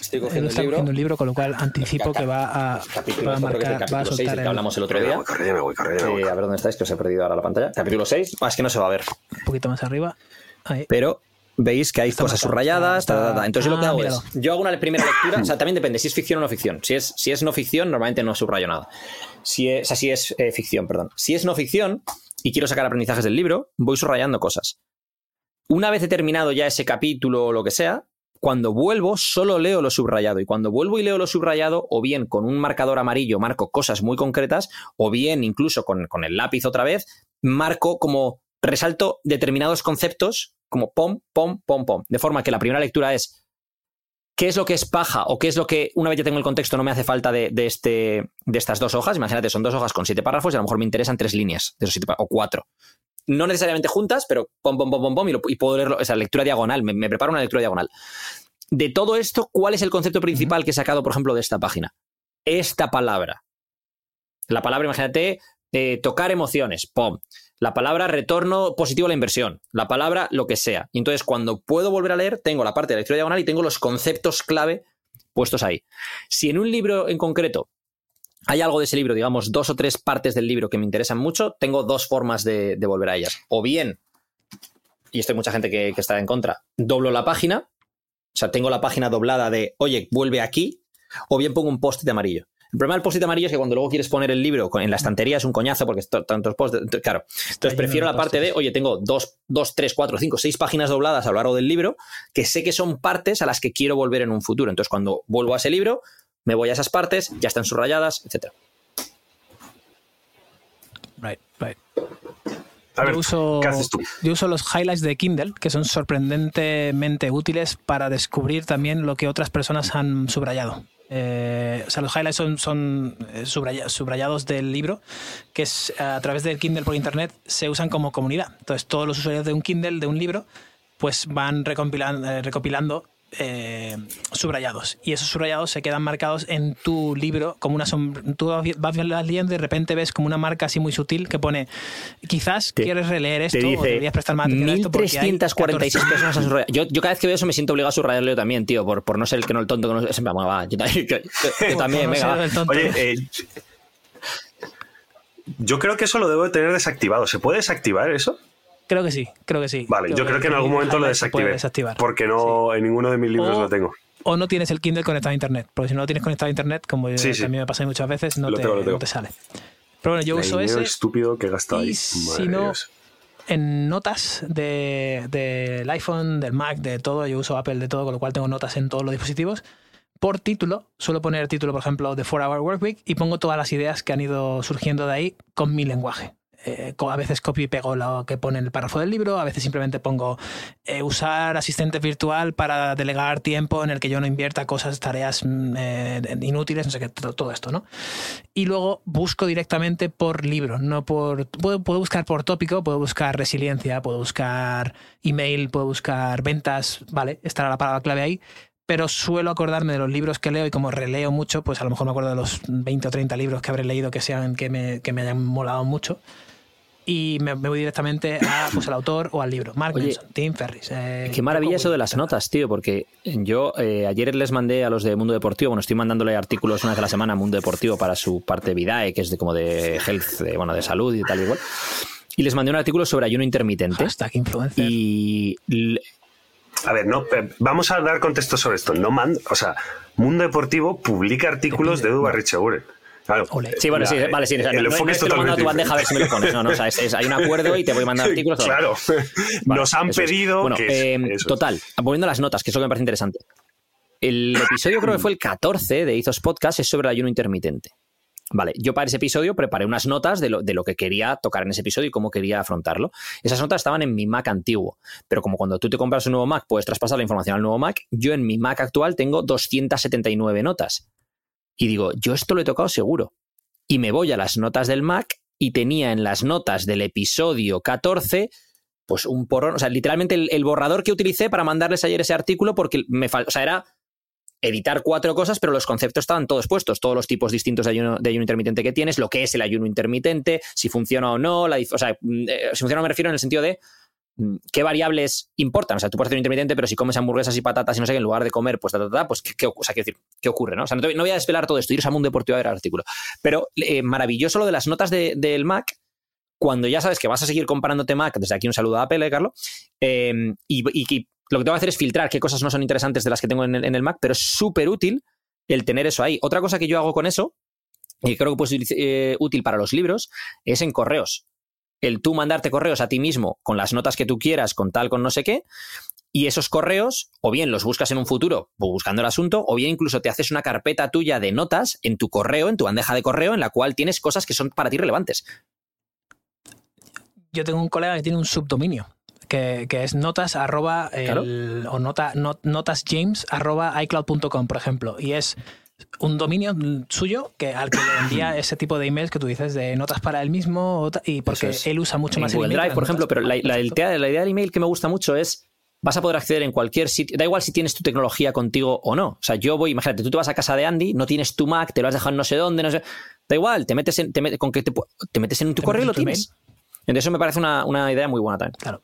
S1: Estoy
S3: Él está cogiendo un libro, con lo cual anticipo que va a, va a marcar, va a soltar el-
S1: hablamos el otro día.
S2: voy, corre, corre, voy.
S1: Eh, a ver dónde estáis, que os he perdido ahora la pantalla. Capítulo 6. Ah, es que no se va a ver.
S3: un poquito más arriba. Ahí.
S1: Pero veis que hay
S3: Está
S1: cosas
S3: marcado,
S1: subrayadas.
S3: está-
S1: ta, ta, ta. Entonces yo lo que
S3: Ah,
S1: hago
S3: míralo.
S1: es, yo hago una primera lectura, o sea, también depende si es ficción o no ficción. Si es, si es no ficción, normalmente no subrayo nada. Si es, o sea, si es eh, ficción, perdón. Si es no ficción y quiero sacar aprendizajes del libro, voy subrayando cosas. Una vez he terminado ya ese capítulo o lo que sea, cuando vuelvo solo leo lo subrayado. Y cuando vuelvo y leo lo subrayado, o bien con un marcador amarillo marco cosas muy concretas, o bien incluso con, con el lápiz otra vez, marco como resalto determinados conceptos como pom, pom, pom, pom. De forma que la primera lectura es qué es lo que es paja o qué es lo que una vez ya tengo el contexto no me hace falta de, de este, de estas dos hojas. Imagínate, son dos hojas con siete párrafos y a lo mejor me interesan tres líneas de esos siete o cuatro. No necesariamente juntas, pero pom, pom, pom, pom, pom, y, lo- y puedo leerlo, esa lectura diagonal, me, me preparo una lectura diagonal. De todo esto, ¿cuál es el concepto principal que he sacado, por ejemplo, de esta página? Esta palabra. La palabra, imagínate, eh, tocar emociones, pom. La palabra retorno positivo a la inversión. La palabra lo que sea. Y entonces, cuando puedo volver a leer, tengo la parte de lectura diagonal y tengo los conceptos clave puestos ahí. Si en un libro en concreto hay algo de ese libro, digamos, dos o tres partes del libro que me interesan mucho, tengo dos formas de, de volver a ellas. O bien, y esto hay mucha gente que, que está en contra, doblo la página, o sea, tengo la página doblada de, oye, vuelve aquí, o bien pongo un post-it amarillo. El problema del post-it amarillo es que cuando luego quieres poner el libro en la estantería es un coñazo porque tantos post Claro. Entonces prefiero la parte de, oye, tengo dos, dos, tres, cuatro, cinco, seis páginas dobladas a lo largo del libro que sé que son partes a las que quiero volver en un futuro. Entonces cuando vuelvo a ese libro, me voy a esas partes, ya están subrayadas, etcétera.
S3: Right, right.
S2: A ver,
S3: yo, uso,
S2: ¿qué haces tú?
S3: yo uso los highlights de Kindle, que son sorprendentemente útiles para descubrir también lo que otras personas han subrayado. Eh, o sea, los highlights son, eh, subraya- subrayados del libro, que es a través del Kindle por internet se usan como comunidad. Entonces, todos los usuarios de un Kindle, de un libro, pues van eh, recopilando eh, subrayados. Y esos subrayados se quedan marcados en tu libro como una sombra. Tú vas leyendo y de repente ves como una marca así muy sutil que pone, quizás
S1: Te-
S3: quieres releer esto
S1: Te
S3: o
S1: dice
S3: deberías prestar más atención a esto porque hay
S1: 1346
S3: 14.
S1: personas han subrayado. Yo, yo cada vez que veo eso me siento obligado a subrayarlo yo también, tío, por, por no ser el que no el tonto que no va, yo, también- yo- yo también,
S3: Por no
S1: venga,
S3: ser
S1: va.
S3: el tonto.
S2: Oye, eh, yo creo que eso lo debo de tener desactivado. ¿Se puede desactivar eso?
S3: Creo que sí, creo que sí.
S2: Vale, yo creo que en algún momento lo desactivé.
S3: desactivar.
S2: Porque no en ninguno de mis libros
S3: O-
S2: lo tengo.
S3: O no tienes el Kindle conectado a internet, porque si no lo tienes conectado a internet, como yo-
S2: Sí,
S3: a mí me pasa muchas veces, no, te,
S2: tengo,
S3: no te sale. Pero bueno, yo
S2: El
S3: uso ese
S2: estúpido que he gastado ahí.
S3: si no-
S2: Dios.
S3: en notas de- del iPhone, del Mac, de todo. Yo uso Apple de todo, con lo cual tengo notas en todos los dispositivos. Por título, suelo poner título, por ejemplo, de 4 Hour Workweek y pongo todas las ideas que han ido surgiendo de ahí con mi lenguaje. Eh, a veces copio y pego lo que pone el párrafo del libro, a veces simplemente pongo eh, usar asistente virtual para delegar tiempo en el que yo no invierta cosas, tareas mm, inútiles, no sé qué, todo, esto, ¿no? Y luego busco directamente por libro, no por. Puedo, puedo buscar por tópico, puedo buscar resiliencia, puedo buscar email, puedo buscar ventas, ¿vale? Estará la palabra clave ahí pero suelo acordarme de los libros que leo y como releo mucho, pues a lo mejor me acuerdo de los 20 o 30 libros que habré leído que sean que me, que me hayan molado mucho. Y me, voy directamente a, pues, al autor o al libro. Mark Tim Ferris.
S1: Eh, qué maravilla eso de las notas, tío, porque yo eh, ayer les mandé a los de Mundo Deportivo, bueno, estoy mandándole artículos una vez a la semana a Mundo Deportivo para su parte Vidae, que es de como de health, de, bueno, de salud y tal y igual. Y les mandé un artículo sobre ayuno intermitente.
S3: Hashtag influencer.
S1: Y
S2: a ver, no, vamos a dar contexto sobre esto. No mando, o sea, Mundo Deportivo publica artículos de Edu Barricheguren. Claro.
S1: Sí, bueno, sí, vale, sí. el no, enfoque es, lo a tu bandeja a ver si me lo pones. No, no, o sea, hay un acuerdo y te voy a mandar artículos.
S2: Claro. Nos han pedido.
S1: Bueno, eh, total, volviendo a las notas, que es lo que me parece interesante. El episodio creo que fue el 14 de Izos Podcast, es sobre el ayuno intermitente. Vale, yo para ese episodio preparé unas notas de lo, de lo, que quería tocar en ese episodio y cómo quería afrontarlo. Esas notas estaban en mi Mac antiguo, pero como cuando tú te compras un nuevo Mac puedes traspasar la información al nuevo Mac, yo en mi Mac actual tengo 279 notas. Y digo, yo esto lo he tocado seguro. Y me voy a las notas del Mac y tenía en las notas del episodio 14 pues un porrón, o sea, literalmente el, el borrador que utilicé para mandarles ayer ese artículo porque me falta, o sea, era editar cuatro cosas, pero los conceptos estaban todos puestos, todos los tipos distintos de ayuno, de ayuno intermitente que tienes, lo que es el ayuno intermitente, si funciona o no, la, o sea, mm, eh, si funciona me refiero en el sentido de qué variables importan. O sea, tú puedes hacer un intermitente, pero si comes hamburguesas y patatas y no sé qué, en lugar de comer, pues, pues, ¿qué, o sea, ¿qué ocurre? ¿no? O sea, no, voy a desvelar todo esto, iros a Mundo Deportivo a ver el artículo. Pero eh, maravilloso lo de las notas del Mac, cuando ya sabes que vas a seguir comparándote Mac, desde aquí un saludo a Apple, Carlos, eh, y, lo que tengo que hacer es filtrar qué cosas no son interesantes de las que tengo en el, Mac, pero es súper útil el tener eso ahí. Otra cosa que yo hago con eso, y creo que puede ser eh, útil para los libros, es en correos. El tú mandarte correos a ti mismo con las notas que tú quieras, con tal, con no sé qué, y esos correos, o bien los buscas en un futuro buscando el asunto, o bien incluso te haces una carpeta tuya de notas en tu correo, en tu bandeja de correo, en la cual tienes cosas que son para ti relevantes.
S3: Yo tengo un colega que tiene un subdominio que, es notas arroba o nota, notas james arroba icloud.com, por ejemplo. Y es un dominio suyo que al que le envía ese tipo de emails que tú dices de notas para él mismo y porque él usa mucho más
S1: el email Drive, por ejemplo, pero la, idea, la idea del email que me gusta mucho es vas a poder acceder en cualquier sitio. Da igual si tienes tu tecnología contigo o no. O sea, yo voy, imagínate, tú te vas a casa de Andy, no tienes tu Mac, te lo has dejado en no sé dónde, no sé. Da igual, te metes en, con que te, metes en tu correo y lo tienes. Entonces eso me parece una, una idea muy buena también.
S3: Claro.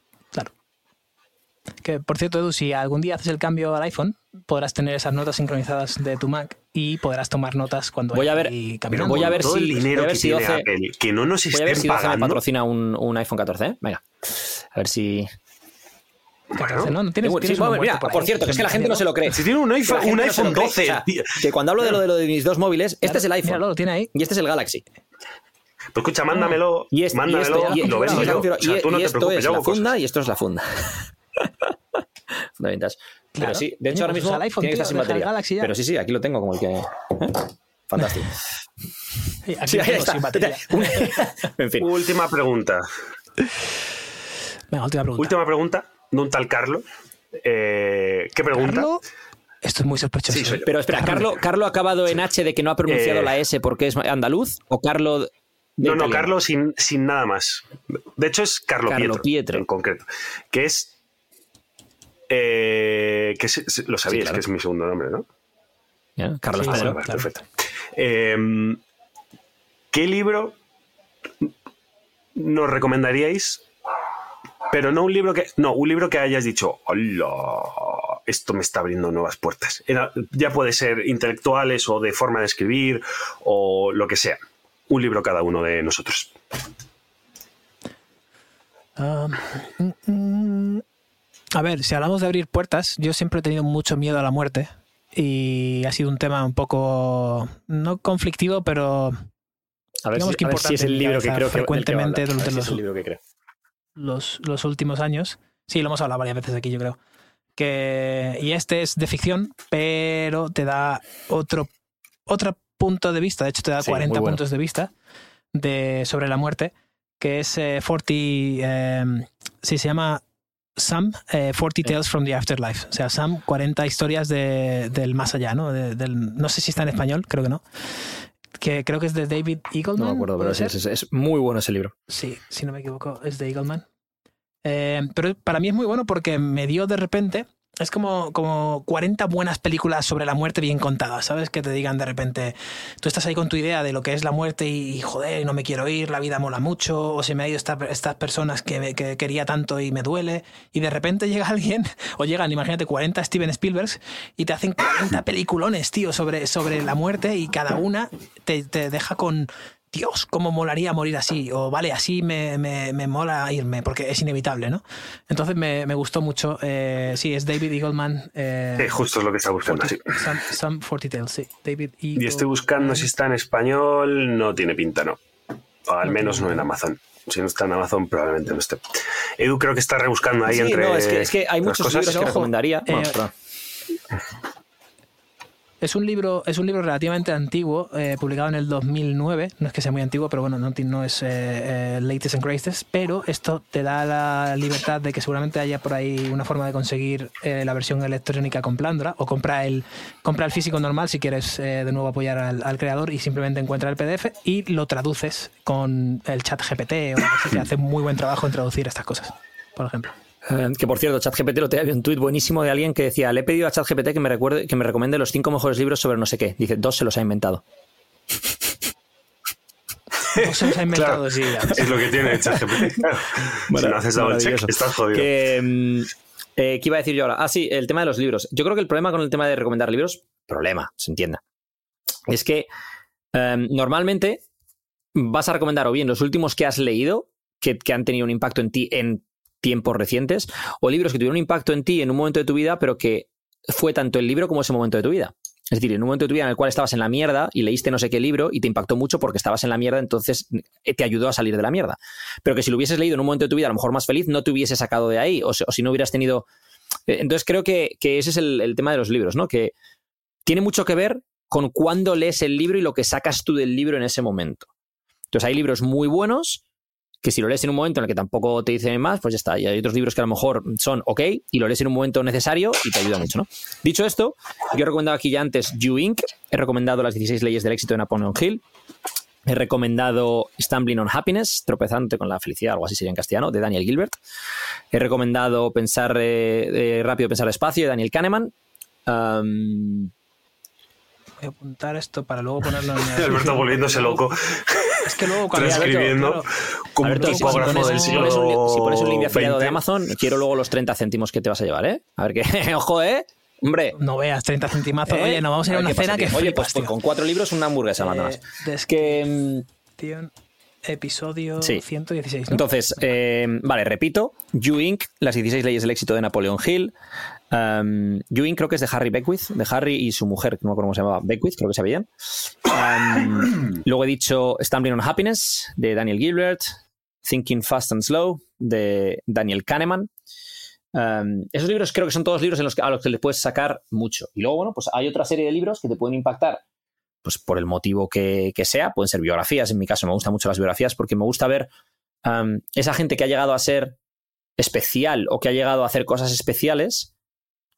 S3: Que, por cierto, Edu, si algún día haces el cambio al iPhone, podrás tener esas notas sincronizadas de tu Mac y podrás tomar notas cuando
S1: voy a ver voy a ver si
S2: el dinero que, si que no nos
S1: voy a ver si me patrocina un, un, iPhone 14 ¿eh? venga a ver si
S3: 14, ¿no? ¿Tienes,
S1: mira, por, cierto, que es que la gente no se lo cree.
S2: Si tiene un iPhone, un iPhone 12.
S1: que cuando hablo de lo de, lo de mis dos móviles, este es el iPhone.
S3: lo tiene ahí.
S1: Y este es el Galaxy.
S2: Pues escucha, mándamelo. Y, este, mándamelo y, lo ves yo. O sea, tú no te preocupes,
S1: es la funda y esto es la funda. Fundamentas. Pero sí, de hecho ahora mismo iPhone, tiene que estar sin batería. Pero sí, sí, aquí lo tengo como el que... ¿eh? Fantástico.
S3: Sí, ahí está. Sin batería.
S2: en fin. Última pregunta.
S3: Venga, última pregunta.
S2: Última pregunta de un tal Carlo. Eh, ¿Qué pregunta? ¿Carlo?
S3: Esto es muy sospechoso. Sí,
S1: Pero espera, ¿Carlo, ¿Carlo ha acabado en H de que no ha pronunciado eh, la S porque es andaluz? ¿O Carlo
S2: no, no, Carlo sin, sin, nada más. De hecho, es Carlo, Carlo Pietro, en concreto. Que es eh, que lo sabíais que es mi segundo nombre, ¿no?
S1: Carlos Pedro.
S2: Perfecto. Em, ¿Qué libro nos recomendaríais? Pero no un libro que. No, un libro que hayas dicho. ¡Hola! Esto me está abriendo nuevas puertas. ya puede ser intelectuales o de forma de escribir o lo que sea. Un libro cada uno de nosotros.
S3: Um, mm, mm, a ver, si hablamos de abrir puertas, yo siempre he tenido mucho miedo a la muerte y ha sido un tema un poco, no conflictivo, pero
S1: a ver, si, que es el libro que creo
S3: frecuentemente durante
S1: los, libro que creo.
S3: Los, los, últimos años. Sí, lo hemos hablado varias veces aquí, yo creo. Que, y este es de ficción, pero te da otro, otro punto de vista. De hecho, te da 40 puntos de vista de, sobre la muerte que es 40. Eh, sí, se llama Sam, 40 Tales from the Afterlife. O sea, Sam, 40 historias del más allá, ¿no? del, no sé si está en español, creo que no. Que creo que es de David Eagleman.
S1: No me acuerdo, pero es, es, muy bueno ese libro.
S3: Sí, si no me equivoco, es de Eagleman. pero para mí es muy bueno porque me dio de repente es como, como 40 buenas películas sobre la muerte bien contadas, ¿sabes? Que te digan de repente, tú estás ahí con tu idea de lo que es la muerte y, joder, no me quiero ir, la vida mola mucho, o se me ha ido estas personas que, que, quería tanto y me duele, y de repente llega alguien, o llegan, imagínate, 40 Steven Spielbergs y te hacen 40 peliculones, tío, sobre, sobre la muerte y cada una te, te deja con Dios, cómo molaría morir así, o vale, así me, me, me mola irme, porque es inevitable, ¿no? Entonces me, me gustó mucho. Eh, sí, es David Eagleman.
S2: Eh, justo es lo que está buscando, sí.
S3: Some, Forty Tales, sí. David
S2: Y estoy buscando si está en español, no tiene pinta, no. al menos no en Amazon. Si no está en Amazon, probablemente no esté. Edu creo que está rebuscando ahí entre.
S1: No, es que, es que hay muchos cosas. libros que recomendaría. Eh,
S3: es un libro, es un libro relativamente antiguo, eh, publicado en el 2009. No es que sea muy antiguo, pero bueno, no, no es eh, eh, latest and greatest. Pero esto te da la libertad de que seguramente haya por ahí una forma de conseguir la versión electrónica con Plandra o comprar el, compra el físico normal si quieres de nuevo apoyar al, creador y simplemente encuentra el PDF y lo traduces con el chat GPT o que hace muy buen trabajo en traducir estas cosas, por ejemplo.
S1: Eh, que por cierto, ChatGPT lo tenía un tuit buenísimo de alguien que decía: Le he pedido a ChatGPT que me recuerde, que me recomiende los cinco mejores libros sobre no sé qué. Dice, dos se los ha inventado.
S3: Dos se los ha inventado, sí.
S2: Es lo que tiene ChatGPT. si no haces double check, estás jodido.
S1: Mm, eh, ¿Qué iba a decir yo ahora? Ah, sí, el tema de los libros. Yo creo que el problema con el tema de recomendar libros, problema, se entienda, es que em, normalmente vas a recomendar o bien los últimos que has leído, que, que, han tenido un impacto en ti en tiempos recientes, o libros que tuvieron un impacto en ti en un momento de tu vida, pero que fue tanto el libro como ese momento de tu vida. Es decir, en un momento de tu vida en el cual estabas en la mierda y leíste no sé qué libro y te impactó mucho porque estabas en la mierda, entonces eh, te ayudó a salir de la mierda. Pero que si lo hubieses leído en un momento de tu vida a lo mejor más feliz, no te hubiese sacado de ahí, o, si no hubieras tenido... Eh, entonces creo que, ese es el, el, tema de los libros, ¿no? Que tiene mucho que ver con cuándo lees el libro y lo que sacas tú del libro en ese momento. Entonces hay libros muy buenos que si lo lees en un momento en el que tampoco te dicen más, pues ya está. Y hay otros libros que a lo mejor son ok y lo lees en un momento necesario y te ayuda mucho, ¿no? Dicho esto, yo he recomendado aquí ya antes You Inc., he recomendado las 16 leyes del éxito de Napoleon Hill, he recomendado Stumbling on Happiness, tropezante con la felicidad, algo así sería en castellano, de Daniel Gilbert. He recomendado Pensar eh, rápido, pensar despacio, de Daniel Kahneman.
S3: Voy a apuntar esto para luego ponerlo en
S2: el. Alberto volviéndose loco.
S3: Es que luego cuando
S2: Transcribiendo como un del siglo
S1: Si pones un link de afiliado de Amazon, quiero luego los 30 céntimos que te vas a llevar, ¿eh? A ver qué. Ojo, ¿eh? Hombre.
S3: No veas 30 centimazos. ¿Eh? Oye, no vamos a ir a, una cena que
S1: Oye, pues, con cuatro libros una hamburguesa, eh,
S3: Es que. Episodio 116.
S1: Entonces, eh, vale, repito. You Inc., las 16 leyes del éxito de Napoleón Hill. Um, creo que es de Harry Beckwith, de Harry y su mujer, no me acuerdo cómo se llamaba, Beckwith, creo que se veían. luego he dicho Stumbling on Happiness, de Daniel Gilbert. Thinking Fast and Slow, de Daniel Kahneman. esos libros creo que son todos libros en los que, a los que le puedes sacar mucho. Y luego, bueno, pues hay otra serie de libros que te pueden impactar pues por el motivo que, sea. Pueden ser biografías, en mi caso me gustan mucho las biografías porque me gusta ver esa gente que ha llegado a ser especial o que ha llegado a hacer cosas especiales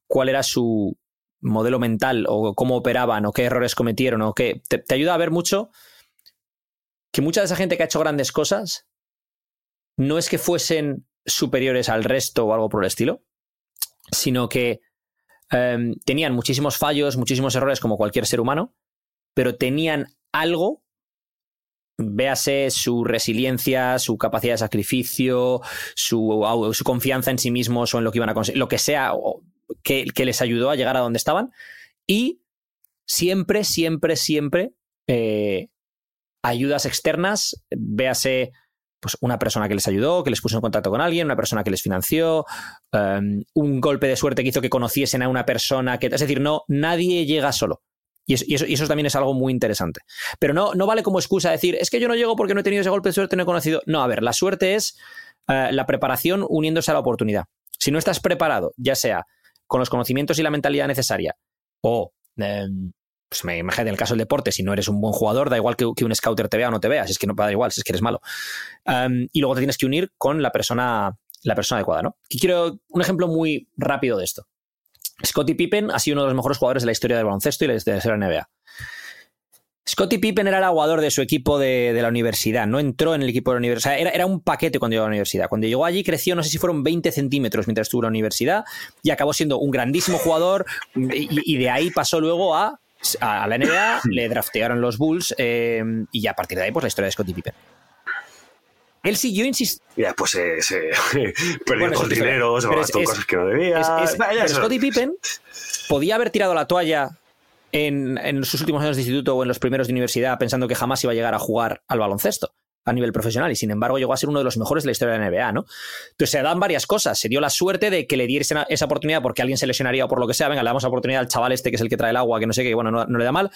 S1: cuál era su modelo mental o cómo operaban o qué errores cometieron o qué. Te, ayuda a ver mucho que mucha de esa gente que ha hecho grandes cosas no es que fuesen superiores al resto o algo por el estilo, sino que em, tenían muchísimos fallos, muchísimos errores como cualquier ser humano, pero tenían algo véase su resiliencia, su capacidad de sacrificio, su, su, confianza en sí mismos o en lo que iban a conseguir, lo que sea, que, les ayudó a llegar a donde estaban. Y siempre, siempre, siempre eh, ayudas externas, véase pues una persona que les ayudó, que les puso en contacto con alguien, una persona que les financió, em, un golpe de suerte que hizo que conociesen a una persona que. Es decir, no, nadie llega solo. Y eso, también es algo muy interesante. Pero no, no vale como excusa decir, es que yo no llego porque no he tenido ese golpe de suerte, no he conocido. No, a ver, la suerte es eh, la preparación uniéndose a la oportunidad. Si no estás preparado, ya sea con los conocimientos y la mentalidad necesaria o em, pues me imagino en el caso del deporte, si no eres un buen jugador, da igual que, un scouter te vea o no te vea, si es que no da igual, si es que eres malo. y luego te tienes que unir con la persona, la persona adecuada, ¿no? Y quiero un ejemplo muy rápido de esto. Scottie Pippen ha sido uno de los mejores jugadores de la historia del baloncesto y de la NBA. Scottie Pippen era el aguador de su equipo de, la universidad, no entró en el equipo de la universidad, era, era, un paquete cuando llegó a la universidad. Cuando llegó allí creció, no sé si fueron 20 centímetros mientras estuvo en la universidad y acabó siendo un grandísimo jugador y, de ahí pasó luego a, a la NBA, le draftearon los Bulls eh, y ya a partir de ahí pues la historia de Scottie Pippen. Él siguió insistiendo.
S2: Ya, pues se, se perdió bueno, dinero, se gastó cosas que no debía.
S1: Scottie Pippen podía haber tirado la toalla en, sus últimos años de instituto o en los primeros de universidad pensando que jamás iba a llegar a jugar al baloncesto a nivel profesional y sin embargo llegó a ser uno de los mejores de la historia de la NBA, ¿no? Entonces se dan varias cosas, se dio la suerte de que le diesen esa oportunidad porque alguien se lesionaría o por lo que sea, venga, le damos oportunidad al chaval este que es el que trae el agua, que no sé qué, bueno, no, le da mal.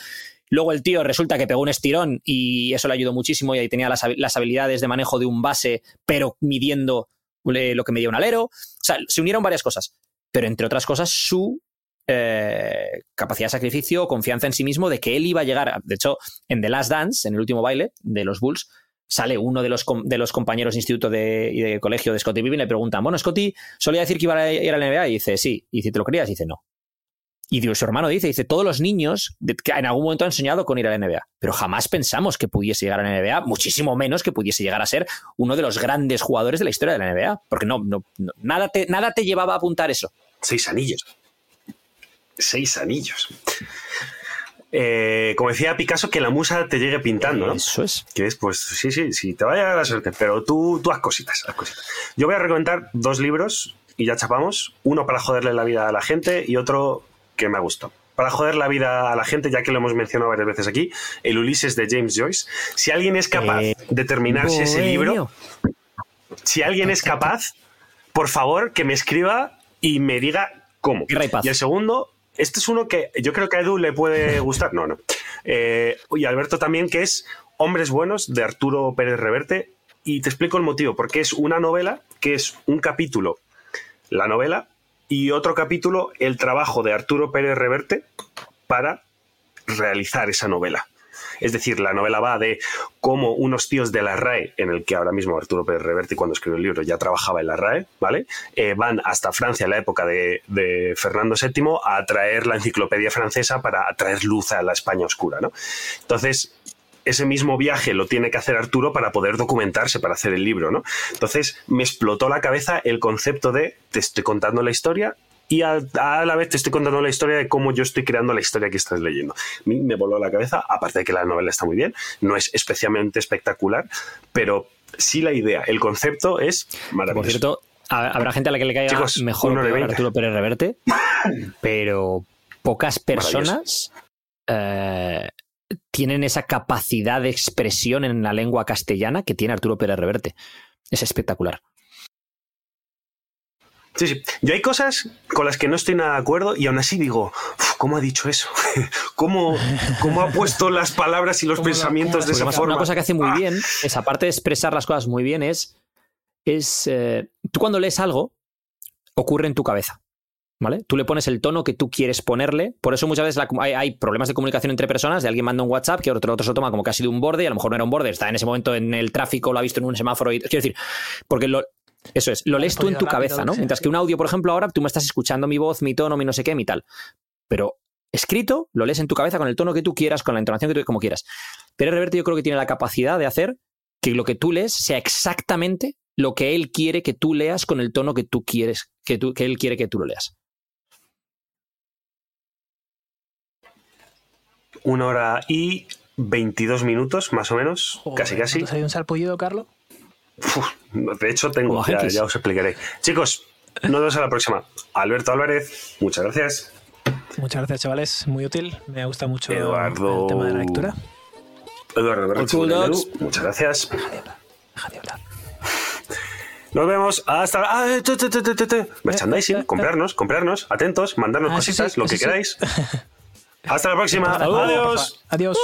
S1: Luego el tío resulta que pegó un estirón y eso le ayudó muchísimo y ahí tenía las, las habilidades de manejo de un base, pero midiendo lo que medía un alero. O sea, se unieron varias cosas, pero entre otras cosas su eh, capacidad de sacrificio, confianza en sí mismo de que él iba a llegar. De hecho, en The Last Dance, en el último baile de los Bulls, sale uno de los, compañeros de instituto de, y de colegio de Scotty Pippen y le preguntan, bueno, Scotty solía decir que iba a ir a la NBA y dice, sí. Y si ¿te lo creías? Dice, no. Y su hermano dice, dice, todos los niños que en algún momento han soñado con ir a la NBA, pero jamás pensamos que pudiese llegar a la NBA, muchísimo menos que pudiese llegar a ser uno de los grandes jugadores de la historia de la NBA, porque no, no, nada, te, nada te llevaba a apuntar eso.
S2: Seis anillos seis anillos. Eh, como decía Picasso, que la musa te llegue pintando, ¿no?
S1: Eso es.
S2: Que es, pues, sí, sí, sí, te vaya a la suerte, pero tú, tú haz cositas, haz cositas. Yo voy a recomendar dos libros y ya chapamos. Uno para joderle la vida a la gente y otro que me ha gustado. Para joder la vida a la gente, ya que lo hemos mencionado varias veces aquí, el Ulises de James Joyce. Si alguien es capaz eh, de terminarse ese libro, si alguien es capaz, por favor, que me escriba y me diga cómo. Y el segundo, este es uno que yo creo que a Edu le puede gustar. No, no. Eh, y Alberto también, que es Hombres Buenos de Arturo Pérez Reverte. Y te explico el motivo, porque es una novela que es un capítulo, la novela, y otro capítulo, el trabajo de Arturo Pérez Reverte para realizar esa novela. Es decir, la novela va de cómo unos tíos de la RAE, en el que ahora mismo Arturo Pérez Reverte, cuando escribió el libro, ya trabajaba en la RAE, ¿vale? Eh, van hasta Francia en la época de, Fernando VII a traer la enciclopedia francesa para traer luz a la España oscura, ¿no? Entonces, ese mismo viaje lo tiene que hacer Arturo para poder documentarse, para hacer el libro, ¿no? Entonces me explotó la cabeza el concepto de te estoy contando la historia y a, la vez te estoy contando la historia de cómo yo estoy creando la historia que estás leyendo. A mí me voló la cabeza, aparte de que la novela está muy bien, no es especialmente espectacular, pero sí la idea, el concepto es maravilloso.
S1: Por cierto, habrá gente a la que le caiga mejor que Arturo Pérez Reverte, pero pocas personas eh, tienen esa capacidad de expresión en la lengua castellana que tiene Arturo Pérez Reverte. Es espectacular.
S2: Sí, sí. Yo hay cosas con las que no estoy nada de acuerdo y aún así digo, ¿cómo ha dicho eso? ¿Cómo, cómo ha puesto las palabras y los pensamientos de esa forma?
S1: Una cosa que hace muy ah. bien, es aparte de expresar las cosas muy bien, es, es eh, tú cuando lees algo, ocurre en tu cabeza. ¿Vale? Tú le pones el tono que tú quieres ponerle. Por eso muchas veces hay, problemas de comunicación entre personas, de alguien manda un WhatsApp que otro, otro se lo toma como que ha sido un borde y a lo mejor no era un borde, está en ese momento en el tráfico, lo ha visto en un semáforo. Y, quiero decir, porque lo, eso es, lo lees tú en tu cabeza, ¿no? Mientras que un audio, por ejemplo, ahora tú me estás escuchando mi voz, mi tono, mi no sé qué, mi tal. Pero escrito, lo lees en tu cabeza con el tono que tú quieras, con la entonación que tú como quieras. Pero Reverte yo creo que tiene la capacidad de hacer que lo que tú lees sea exactamente lo que él quiere que tú leas con el tono que tú quieres, que, tú, que él quiere que tú lo leas.
S2: Una hora y 22 minutos, más o menos, casi casi.
S3: ¿Hay un salpullido, Carlos?
S2: De hecho, tengo, ya, os explicaré. Chicos, nos vemos a la próxima. Alberto Álvarez, muchas gracias.
S3: Muchas gracias, chavales. Muy útil. Me gusta mucho
S2: Eduardo...
S3: el tema de la lectura.
S2: Eduardo muchas gracias. Nos vemos hasta. Ah, Merchandising, eh, eh, comprarnos, comprarnos, atentos, mandarnos ah, cositas, lo que queráis. Hasta la próxima. Adiós.
S3: Adiós.